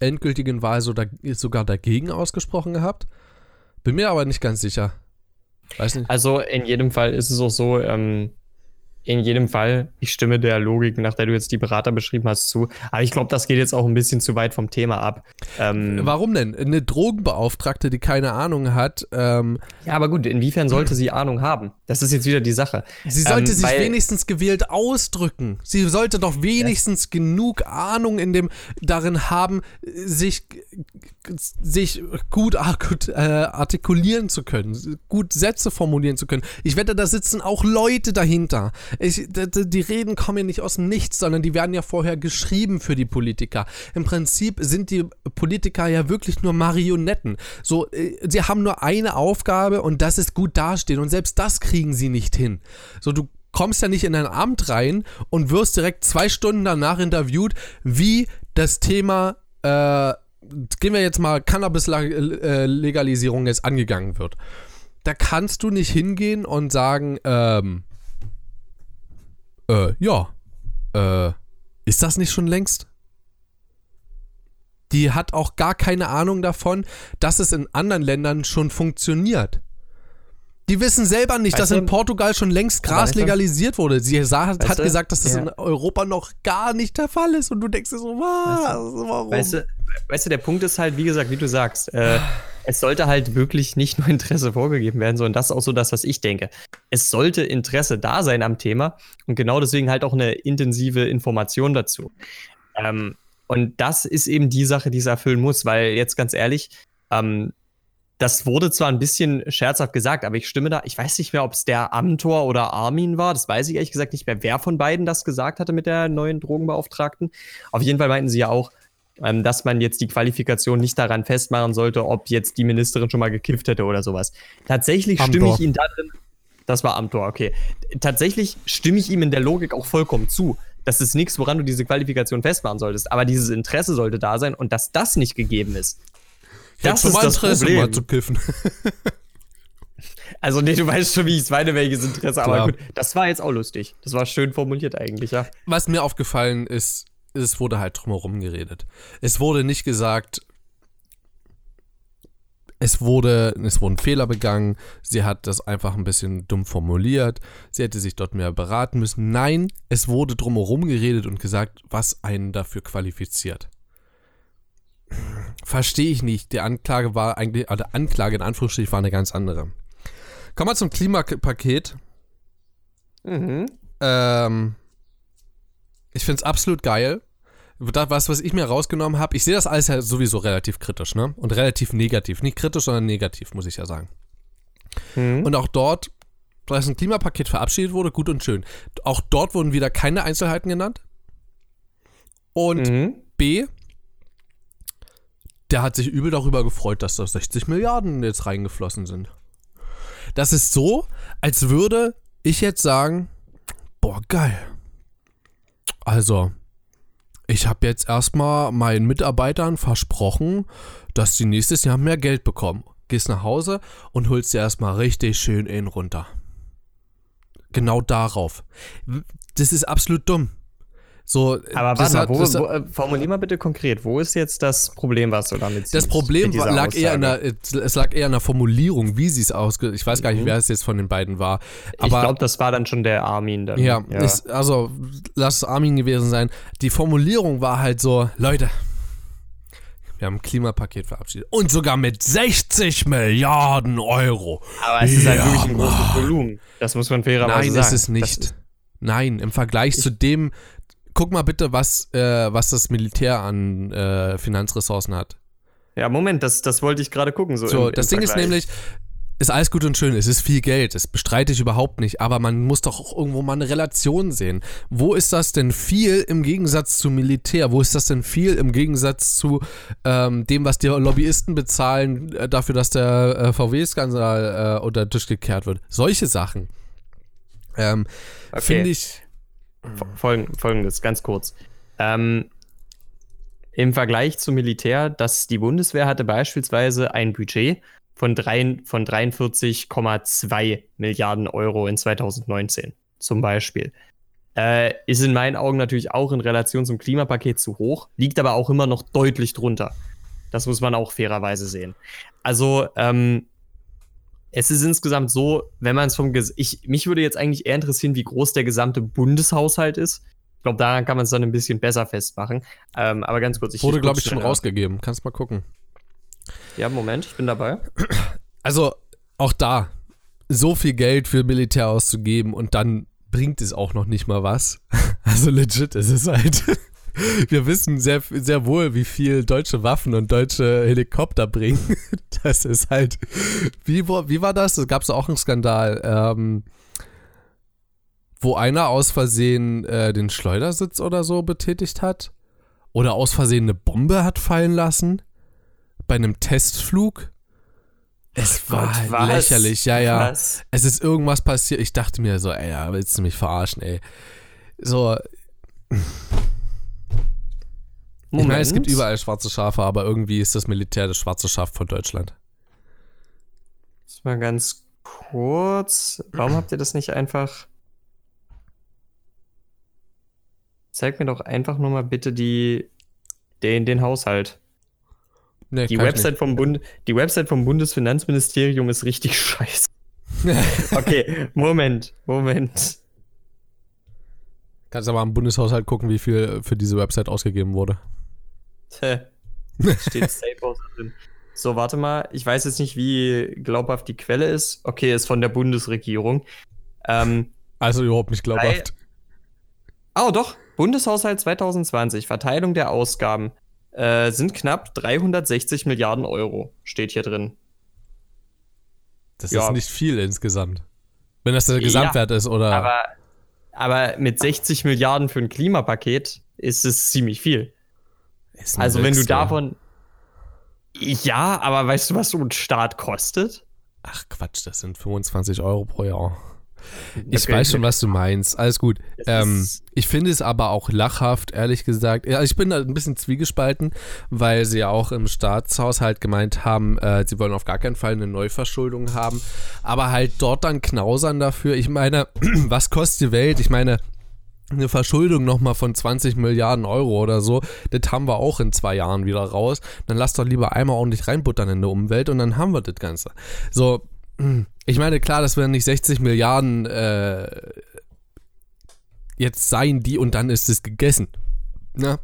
endgültigen Wahl so da, sogar dagegen ausgesprochen gehabt. Bin mir aber nicht ganz sicher. Weiß nicht. Also in jedem Fall ist es auch so, ähm, in jedem Fall, ich stimme der Logik, nach der du jetzt die Berater beschrieben hast, zu. Aber ich glaube, das geht jetzt auch ein bisschen zu weit vom Thema ab. Ähm, Warum denn? Eine Drogenbeauftragte, die keine Ahnung hat. Ähm, ja, aber gut, inwiefern sollte sie Ahnung haben? Das ist jetzt wieder die Sache. Sie sollte ähm, sich wenigstens gewählt ausdrücken. Sie sollte doch wenigstens ja. genug Ahnung in dem darin haben, sich sich gut, gut äh, artikulieren zu können, gut Sätze formulieren zu können. Ich wette, da sitzen auch Leute dahinter. Ich, die Reden kommen ja nicht aus dem Nichts, sondern die werden ja vorher geschrieben für die Politiker. Im Prinzip sind die Politiker ja wirklich nur Marionetten. So, äh, sie haben nur eine Aufgabe und das ist gut dastehen und selbst das kriegen sie nicht hin. So, du kommst ja nicht in ein Amt rein und wirst direkt zwei Stunden danach interviewt, wie das Thema äh, gehen wir jetzt mal Cannabis-Legalisierung jetzt angegangen wird. Da kannst du nicht hingehen und sagen, ähm, äh, ja, äh, ist das nicht schon längst? Die hat auch gar keine Ahnung davon, dass es in anderen Ländern schon funktioniert. Die wissen selber nicht, weißt dass in Portugal schon längst Gras legalisiert wurde. Sie hat, hat gesagt, dass das ja. in Europa noch gar nicht der Fall ist. Und du denkst dir so, was? Weißt du, warum? Weißt du, weißt du, der Punkt ist halt, wie gesagt, wie du sagst, äh, es sollte halt wirklich nicht nur Interesse vorgegeben werden, sondern das ist auch so das, was ich denke. Es sollte Interesse da sein am Thema und genau deswegen halt auch eine intensive Information dazu. Ähm, und das ist eben die Sache, die es erfüllen muss, weil jetzt ganz ehrlich, ähm, das wurde zwar ein bisschen scherzhaft gesagt, aber ich stimme da. Ich weiß nicht mehr, ob es der Amtor oder Armin war. Das weiß ich ehrlich gesagt nicht mehr, wer von beiden das gesagt hatte mit der neuen Drogenbeauftragten. Auf jeden Fall meinten sie ja auch, ähm, dass man jetzt die Qualifikation nicht daran festmachen sollte, ob jetzt die Ministerin schon mal gekifft hätte oder sowas. Tatsächlich Amtor. stimme ich Ihnen darin. Das war Amtor, okay. Tatsächlich stimme ich ihm in der Logik auch vollkommen zu. Das ist nichts, woran du diese Qualifikation festmachen solltest. Aber dieses Interesse sollte da sein und dass das nicht gegeben ist, das ist das Interesse, Problem. mal zu kiffen. Also, nee, du weißt schon, wie ich es meine, welches Interesse. Aber gut, das war jetzt auch lustig. Das war schön formuliert eigentlich, ja. Was mir aufgefallen ist, es wurde halt drumherum geredet. Es wurde nicht gesagt, es wurde, es wurden Fehler begangen, sie hat das einfach ein bisschen dumm formuliert, sie hätte sich dort mehr beraten müssen. Nein, es wurde drumherum geredet und gesagt, was einen dafür qualifiziert verstehe ich nicht. Die Anklage war eigentlich, oder Anklage in Anführungsstrichen war eine ganz andere. Kommen wir zum Klimapaket. Mhm. Ähm, ich finde es absolut geil. Was, was ich mir rausgenommen habe, ich sehe das alles ja sowieso relativ kritisch, ne? Und relativ negativ. Nicht kritisch, sondern negativ, muss ich ja sagen. Mhm. Und auch dort, dass ein Klimapaket verabschiedet wurde, gut und schön. Auch dort wurden wieder keine Einzelheiten genannt. Und mhm. B, der hat sich übel darüber gefreut, dass da 60 Milliarden jetzt reingeflossen sind. Das ist so, als würde ich jetzt sagen, boah, geil. Also, ich habe jetzt erstmal meinen Mitarbeitern versprochen, dass sie nächstes Jahr mehr Geld bekommen. Gehst nach Hause und holst dir erstmal richtig schön in runter. Genau darauf. Das ist absolut dumm. So, Aber warte mal, wo, wo, äh, formulier mal bitte konkret, wo ist jetzt das Problem, was du damit siehst? Das Problem lag eher in der, es lag eher in der Formulierung, wie sie es ausge... Ich weiß gar nicht, mhm. wer es jetzt von den beiden war. Aber, ich glaube, das war dann schon der Armin. Dann. Ja, ja. Ist, also lass es Armin gewesen sein. Die Formulierung war halt so, Leute, wir haben ein Klimapaket verabschiedet. Und sogar mit 60 Milliarden Euro. Aber es ja, ist halt wirklich ein großes Volumen. Das muss man fairerweise sagen. Nein, ist es nicht. Das Nein, im Vergleich zu dem, guck mal bitte, was, äh, was das Militär an äh, Finanzressourcen hat. Ja, Moment, das, das wollte ich gerade gucken. So, so im, das im Ding Vergleich. ist nämlich, ist alles gut und schön, es ist viel Geld, das bestreite ich überhaupt nicht, aber man muss doch auch irgendwo mal eine Relation sehen. Wo ist das denn viel im Gegensatz zum Militär? Wo ist das denn viel im Gegensatz zu ähm, dem, was die Lobbyisten bezahlen, äh, dafür, dass der äh, VW-Skandal äh, unter den Tisch gekehrt wird? Solche Sachen. Ähm, okay. Finde ich Folgendes, ganz kurz. Ähm, Im Vergleich zum Militär, dass die Bundeswehr hatte beispielsweise ein Budget von, von 43,2 Milliarden Euro in 2019 zum Beispiel. Äh, ist in meinen Augen natürlich auch in Relation zum Klimapaket zu hoch, liegt aber auch immer noch deutlich drunter. Das muss man auch fairerweise sehen. Also, ähm, es ist insgesamt so, wenn man es vom Ges ich mich würde jetzt eigentlich eher interessieren, wie groß der gesamte Bundeshaushalt ist. Ich glaube, daran kann man es dann ein bisschen besser festmachen. Ähm, aber ganz kurz, ich wurde glaube ich schon rausgegeben. Kannst mal gucken. Ja, Moment, ich bin dabei. Also auch da so viel Geld für Militär auszugeben und dann bringt es auch noch nicht mal was. Also legit, es ist halt wir wissen sehr, sehr wohl, wie viel deutsche Waffen und deutsche Helikopter bringen. Das ist halt. Wie, wie war das? Da gab es auch einen Skandal, ähm, wo einer aus Versehen äh, den Schleudersitz oder so betätigt hat. Oder aus Versehen eine Bombe hat fallen lassen. Bei einem Testflug. Es war Gott, halt lächerlich, ja, ja. Was? Es ist irgendwas passiert. Ich dachte mir so, ey, ja, willst du mich verarschen, ey. So. Moment. Ich meine, es gibt überall schwarze Schafe, aber irgendwie ist das Militär das schwarze Schaf von Deutschland. Das mal ganz kurz. Warum habt ihr das nicht einfach. Zeig mir doch einfach nur mal bitte die, den, den Haushalt. Nee, die, Website vom Bund, die Website vom Bundesfinanzministerium ist richtig scheiße. okay, Moment, Moment. Kannst aber am Bundeshaushalt gucken, wie viel für diese Website ausgegeben wurde. Steht Safe drin. So, warte mal. Ich weiß jetzt nicht, wie glaubhaft die Quelle ist. Okay, ist von der Bundesregierung. Ähm, also überhaupt nicht glaubhaft. Oh, doch. Bundeshaushalt 2020, Verteilung der Ausgaben äh, sind knapp 360 Milliarden Euro, steht hier drin. Das ja. ist nicht viel insgesamt. Wenn das der Gesamtwert ja, ist, oder? Aber, aber mit 60 Milliarden für ein Klimapaket ist es ziemlich viel also, wenn du davon. Ja, aber weißt du, was so ein Start kostet? Ach Quatsch, das sind 25 Euro pro Jahr. Ich okay. weiß schon, was du meinst. Alles gut. Ähm, ich finde es aber auch lachhaft, ehrlich gesagt. Ja, ich bin da ein bisschen zwiegespalten, weil sie ja auch im Staatshaushalt gemeint haben, äh, sie wollen auf gar keinen Fall eine Neuverschuldung haben. Aber halt dort dann knausern dafür. Ich meine, was kostet die Welt? Ich meine, eine Verschuldung nochmal von 20 Milliarden Euro oder so, das haben wir auch in zwei Jahren wieder raus. Dann lass doch lieber einmal ordentlich reinbuttern in der Umwelt und dann haben wir das Ganze. So, ich meine, klar, das werden nicht 60 Milliarden äh, jetzt sein, die und dann ist es gegessen. Ne?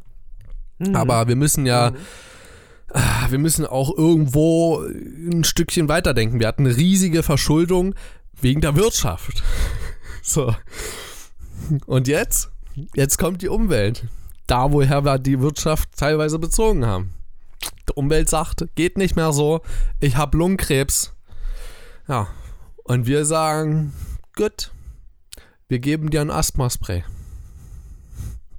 Mhm. Aber wir müssen ja. Mhm. Wir müssen auch irgendwo ein Stückchen weiterdenken. Wir hatten eine riesige Verschuldung wegen der Wirtschaft. So. Und jetzt? Jetzt kommt die Umwelt. Da, woher wir die Wirtschaft teilweise bezogen haben. Die Umwelt sagt, geht nicht mehr so, ich habe Lungenkrebs. Ja. Und wir sagen, gut, wir geben dir ein Asthma-Spray.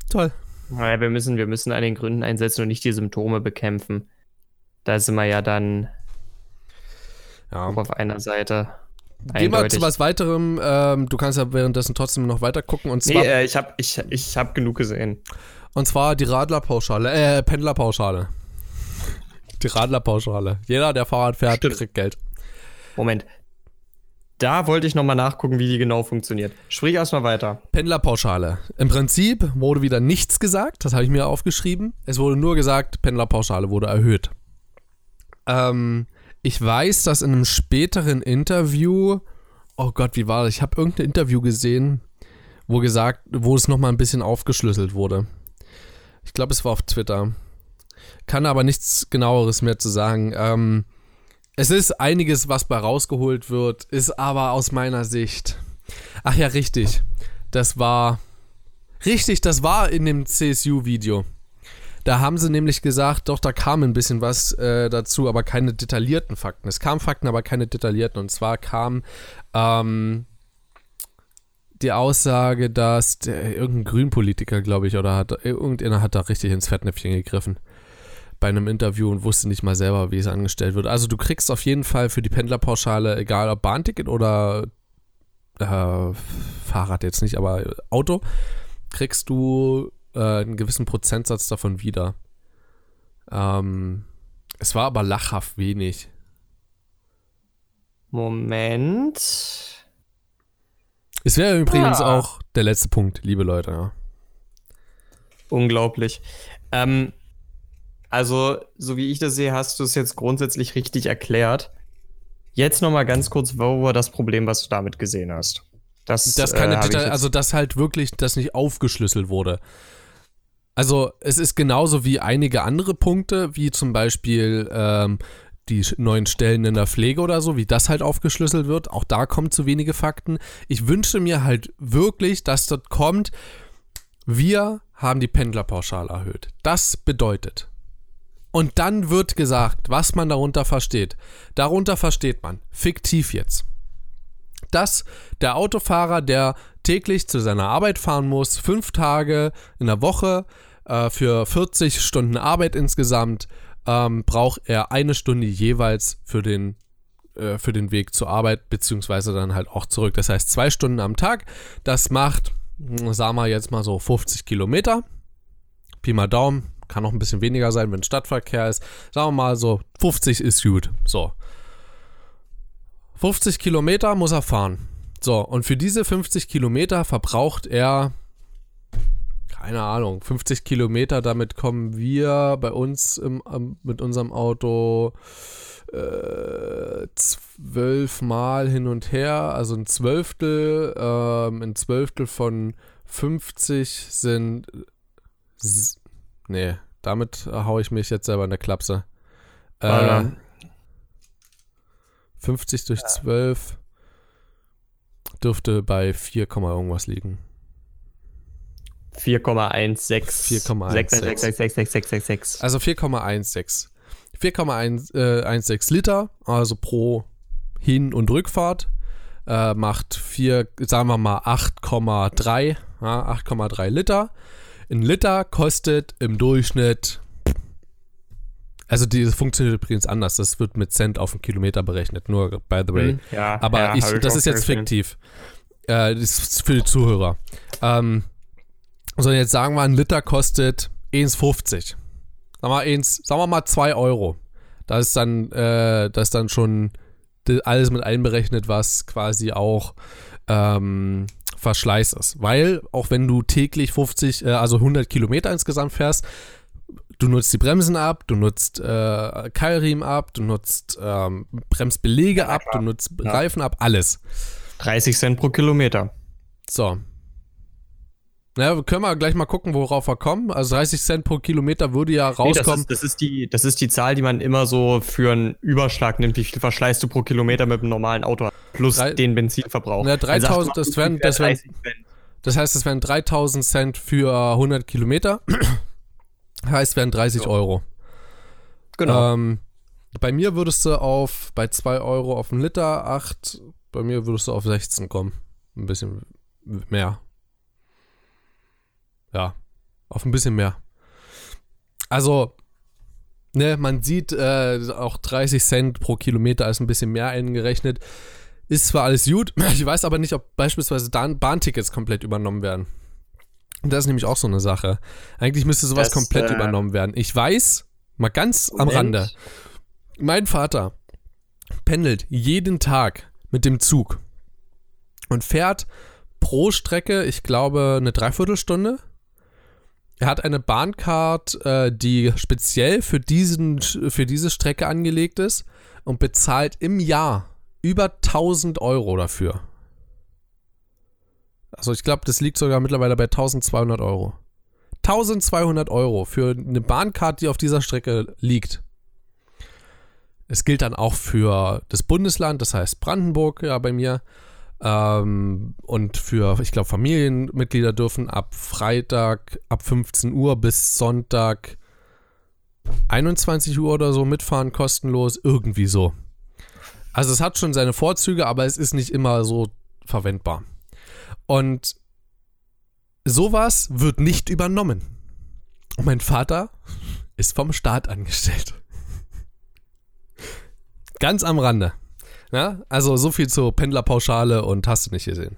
Toll. Naja, wir müssen, wir müssen an den Gründen einsetzen und nicht die Symptome bekämpfen. Da sind wir ja dann ja. auf einer Seite. Geh mal zu was weiterem. Ähm, du kannst ja währenddessen trotzdem noch weiter gucken. Und zwar, nee, äh, ich habe ich, ich hab genug gesehen. Und zwar die Radlerpauschale, äh, Pendlerpauschale. Die Radlerpauschale. Jeder, der Fahrrad fährt, Stimmt. kriegt Geld. Moment. Da wollte ich nochmal nachgucken, wie die genau funktioniert. Sprich erstmal weiter. Pendlerpauschale. Im Prinzip wurde wieder nichts gesagt, das habe ich mir aufgeschrieben. Es wurde nur gesagt, Pendlerpauschale wurde erhöht. Ähm, ich weiß, dass in einem späteren Interview, oh Gott, wie war das? Ich habe irgendein Interview gesehen, wo gesagt, wo es nochmal ein bisschen aufgeschlüsselt wurde. Ich glaube, es war auf Twitter. Kann aber nichts genaueres mehr zu sagen. Ähm, es ist einiges, was bei rausgeholt wird, ist aber aus meiner Sicht. Ach ja, richtig. Das war. Richtig, das war in dem CSU-Video. Da haben sie nämlich gesagt, doch, da kam ein bisschen was äh, dazu, aber keine detaillierten Fakten. Es kamen Fakten, aber keine detaillierten. Und zwar kam ähm, die Aussage, dass der, irgendein Grünpolitiker, glaube ich, oder hat irgendeiner hat da richtig ins Fettnäpfchen gegriffen bei einem Interview und wusste nicht mal selber, wie es angestellt wird. Also du kriegst auf jeden Fall für die Pendlerpauschale, egal ob Bahnticket oder äh, Fahrrad jetzt nicht, aber Auto, kriegst du äh, einen gewissen Prozentsatz davon wieder. Ähm, es war aber lachhaft wenig. Moment. Es wäre übrigens Ah. auch der letzte Punkt, liebe Leute. Ja. Unglaublich. Ähm, also, so wie ich das sehe, hast du es jetzt grundsätzlich richtig erklärt. Jetzt noch mal ganz kurz, wo war das Problem, was du damit gesehen hast? Das äh, keine ich Detail, also dass halt wirklich das nicht aufgeschlüsselt wurde. Also es ist genauso wie einige andere Punkte, wie zum Beispiel ähm, die neuen Stellen in der Pflege oder so, wie das halt aufgeschlüsselt wird. Auch da kommen zu wenige Fakten. Ich wünsche mir halt wirklich, dass dort kommt, wir haben die Pendlerpauschale erhöht. Das bedeutet. Und dann wird gesagt, was man darunter versteht. Darunter versteht man, fiktiv jetzt dass der Autofahrer, der täglich zu seiner Arbeit fahren muss, fünf Tage in der Woche äh, für 40 Stunden Arbeit insgesamt, ähm, braucht er eine Stunde jeweils für den, äh, für den Weg zur Arbeit, beziehungsweise dann halt auch zurück. Das heißt zwei Stunden am Tag. Das macht, mh, sagen wir jetzt mal so 50 Kilometer. Pi mal Daumen. Kann auch ein bisschen weniger sein, wenn Stadtverkehr ist. Sagen wir mal so, 50 ist gut. So. 50 Kilometer muss er fahren. So, und für diese 50 Kilometer verbraucht er, keine Ahnung, 50 Kilometer, damit kommen wir bei uns im, mit unserem Auto äh, zwölfmal hin und her, also ein Zwölftel, ähm, ein Zwölftel von 50 sind, nee, damit haue ich mich jetzt selber in der Klapse. Äh. 50 durch 12 dürfte bei 4, Komma irgendwas liegen. 4,16. 4,16. 66666. Also 4,16. 4,16 Liter, also pro Hin- und Rückfahrt, äh, macht 4, sagen wir mal 8,3, ja, 8,3 Liter. Ein Liter kostet im Durchschnitt, also die funktioniert übrigens anders, das wird mit Cent auf den Kilometer berechnet, nur by the way. Hm, Ja, Aber ja, ich, hab das ist jetzt fiktiv. Äh, das ist für die Zuhörer. Ähm, so, jetzt sagen wir, ein Liter kostet 1,50. Sagen wir, 1, sagen wir mal 2 Euro. Da ist dann, äh, das ist dann schon alles mit einberechnet, was quasi auch ähm, Verschleiß ist. Weil, auch wenn du täglich 50, äh, also 100 Kilometer insgesamt fährst, du nutzt die Bremsen ab, du nutzt äh, Keilriemen ab, du nutzt ähm, Bremsbelege ab, du nutzt Ja. Reifen ab, alles. 30 Cent pro Kilometer. So. Na, können wir gleich mal gucken, worauf wir kommen. Also 30 Cent pro Kilometer würde ja Nee, das, rauskommen. ist, das, ist die, das ist die Zahl, die man immer so für einen Überschlag nimmt. Wie viel verschleißt du pro Kilometer mit einem normalen Auto? Plus Drei- den Benzinverbrauch. Sagt 3000, man das wären- das wären- 30 Cent. Das heißt, es wären 3000 Cent für 100 Kilometer. Heißt, wären 30 So. Euro. Genau. Ähm, bei mir würdest du auf, bei 2 Euro auf einen Liter, 8, bei mir würdest du auf 16 kommen. Ein bisschen mehr. Ja, auf ein bisschen mehr. Also, ne, man sieht äh, auch 30 Cent pro Kilometer ist ein bisschen mehr eingerechnet. Ist zwar alles gut, ich weiß aber nicht, ob beispielsweise Bahntickets komplett übernommen werden. Und das ist nämlich auch so eine Sache. Eigentlich müsste sowas Das, komplett äh, übernommen werden. Ich weiß, mal ganz am Moment. Rande, mein Vater pendelt jeden Tag mit dem Zug und fährt pro Strecke, ich glaube, eine Dreiviertelstunde. Er hat eine Bahncard, äh, die speziell für, diesen, für diese Strecke angelegt ist und bezahlt im Jahr über 1000 Euro dafür. Also ich glaube, das liegt sogar mittlerweile bei 1200 Euro. 1200 Euro für eine Bahncard, die auf dieser Strecke liegt. Es gilt dann auch für das Bundesland, das heißt Brandenburg, ja, bei mir. Ähm, und für, ich glaube, Familienmitglieder dürfen ab Freitag ab 15 Uhr bis Sonntag 21 Uhr oder so mitfahren, kostenlos, irgendwie so. Also es hat schon seine Vorzüge, aber es ist nicht immer so verwendbar. Und sowas wird nicht übernommen. Und mein Vater ist vom Staat angestellt. Ganz am Rande. Ja, also so viel zur Pendlerpauschale und hast du nicht gesehen.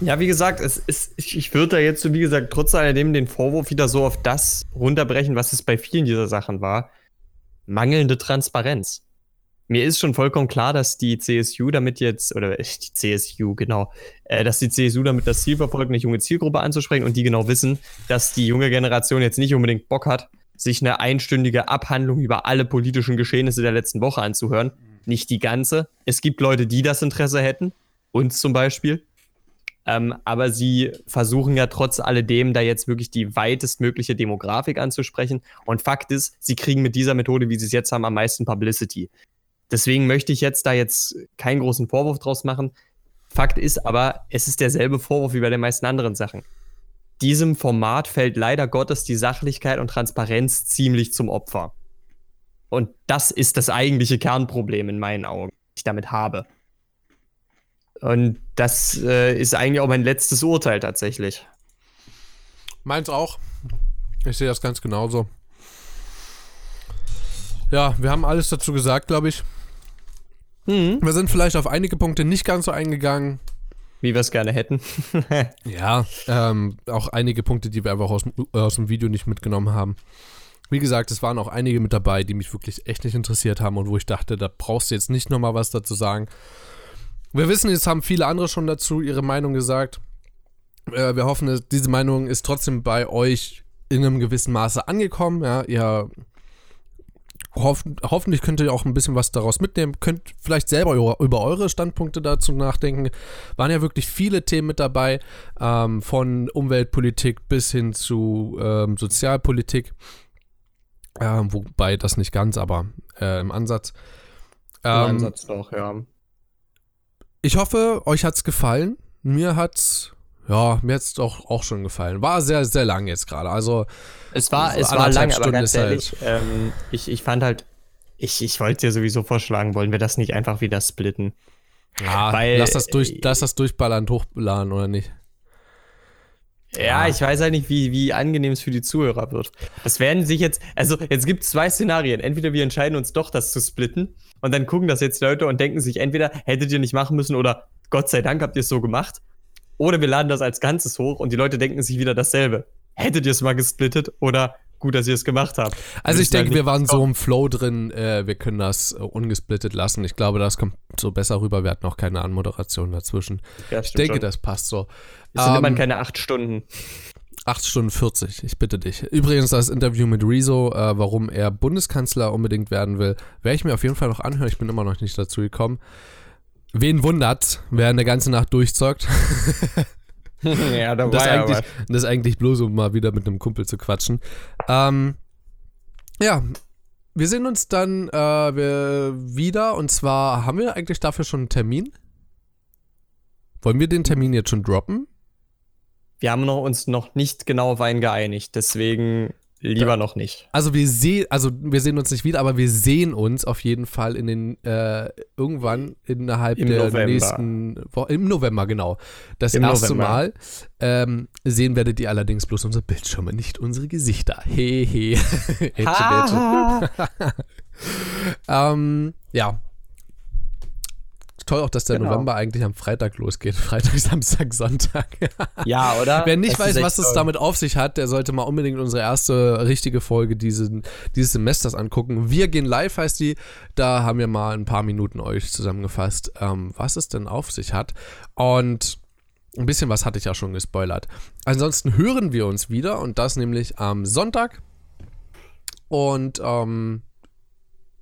Ja, wie gesagt, es ist, ich, würde da jetzt, so, wie gesagt, trotz alledem den Vorwurf wieder so auf das runterbrechen, was es bei vielen dieser Sachen war. Mangelnde Transparenz. Mir ist schon vollkommen klar, dass die CSU damit jetzt, oder die CSU, genau, äh, dass die CSU damit das Ziel verfolgt, eine junge Zielgruppe anzusprechen und die genau wissen, dass die junge Generation jetzt nicht unbedingt Bock hat, sich eine einstündige Abhandlung über alle politischen Geschehnisse der letzten Woche anzuhören. Nicht die ganze. Es gibt Leute, die das Interesse hätten, uns zum Beispiel. Ähm, aber sie versuchen ja trotz alledem da jetzt wirklich die weitestmögliche Demografik anzusprechen. Und Fakt ist, sie kriegen mit dieser Methode, wie sie es jetzt haben, am meisten Publicity. Deswegen möchte ich jetzt da jetzt keinen großen Vorwurf draus machen. Fakt ist aber, es ist derselbe Vorwurf wie bei den meisten anderen Sachen. Diesem Format fällt leider Gottes die Sachlichkeit und Transparenz ziemlich zum Opfer. Und das ist das eigentliche Kernproblem in meinen Augen, das ich damit habe. Und das äh, ist eigentlich auch mein letztes Urteil tatsächlich. Meins auch. Ich sehe das ganz genauso. Ja, wir haben alles dazu gesagt, glaube ich. Mhm. Wir sind vielleicht auf einige Punkte nicht ganz so eingegangen. Wie wir es gerne hätten. ja, ähm, auch einige Punkte, die wir einfach aus, aus dem Video nicht mitgenommen haben. Wie gesagt, es waren auch einige mit dabei, die mich wirklich echt nicht interessiert haben und wo ich dachte, da brauchst du jetzt nicht nochmal was dazu sagen. Wir wissen, jetzt haben viele andere schon dazu ihre Meinung gesagt. Äh, wir hoffen, diese Meinung ist trotzdem bei euch in einem gewissen Maße angekommen. Ja, ihr hoff hoffentlich könnt ihr auch ein bisschen was daraus mitnehmen. Könnt vielleicht selber über, eure Standpunkte dazu nachdenken. Waren ja wirklich viele Themen mit dabei, ähm, von Umweltpolitik bis hin zu ähm, Sozialpolitik. Ähm, wobei das nicht ganz, aber äh, im Ansatz. Im ähm, Ansatz doch, ja. Ich hoffe, euch hat's gefallen. Mir hat's, ja, mir hat's auch, auch schon gefallen. War sehr, sehr lang jetzt gerade. Also es war, es war lang, aber ganz ehrlich, halt ähm, ich, ich fand halt, ich, ich wollte dir sowieso vorschlagen, wollen wir das nicht einfach wieder splitten? Ja, Weil, lass das durch, lass das durchballern, hochbeladen oder nicht? Ja, ja, ich weiß halt nicht, wie, wie angenehm es für die Zuhörer wird. Das werden sich jetzt, also jetzt gibt es zwei Szenarien. Entweder wir entscheiden uns doch, das zu splitten und dann gucken das jetzt Leute und denken sich entweder, hättet ihr nicht machen müssen oder Gott sei Dank habt ihr es so gemacht. Oder wir laden das als Ganzes hoch und die Leute denken sich wieder dasselbe. Hättet ihr es mal gesplittet oder gut, dass ihr es gemacht habt. Also ich denke, wir waren so im Flow drin, äh, wir können das äh, ungesplittet lassen. Ich glaube, das kommt so besser rüber. Wir hatten auch keine Anmoderation dazwischen. Ja, ich denke, schon. das passt so. Es sind ähm, immerhin keine acht Stunden. 8 Stunden 40, ich bitte dich. Übrigens das Interview mit Rezo, äh, warum er Bundeskanzler unbedingt werden will, werde ich mir auf jeden Fall noch anhören. Ich bin immer noch nicht dazu gekommen. Wen wundert, wer eine ganze Nacht durchzockt? ja, da das war eigentlich, aber. Das ist eigentlich bloß, um mal wieder mit einem Kumpel zu quatschen. Ähm, ja, wir sehen uns dann äh, wieder und zwar haben wir eigentlich dafür schon einen Termin? Wollen wir den Termin jetzt schon droppen? Wir haben noch, uns noch nicht genau auf einen geeinigt, deswegen lieber noch nicht. Also wir sehen, also wir sehen uns nicht wieder, aber wir sehen uns auf jeden Fall in den äh, irgendwann innerhalb Im der November. nächsten Woche, im November genau. Das Im erste November. Mal ähm, sehen werdet ihr allerdings bloß unsere Bildschirme, nicht unsere Gesichter. Hehe. ähm, ja, toll auch, dass der genau. November eigentlich am Freitag losgeht. Freitag, Samstag, Sonntag. ja, oder? Wer nicht das weiß, was es damit auf sich hat, der sollte mal unbedingt unsere erste richtige Folge diesen, dieses Semesters angucken. Wir gehen live heißt die. Da haben wir mal ein paar Minuten euch zusammengefasst, ähm, was es denn auf sich hat. Und ein bisschen was hatte ich ja schon gespoilert. Ansonsten hören wir uns wieder und das nämlich am Sonntag. Und ähm,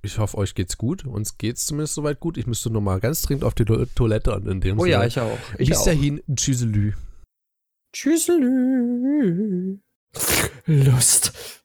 ich hoffe, euch geht's gut. Uns geht's zumindest soweit gut. Ich müsste nur mal ganz dringend auf die Toilette und in dem Oh ja, ich auch. Ich Bis dahin, tschüsselü. Tschüsselü. Lust.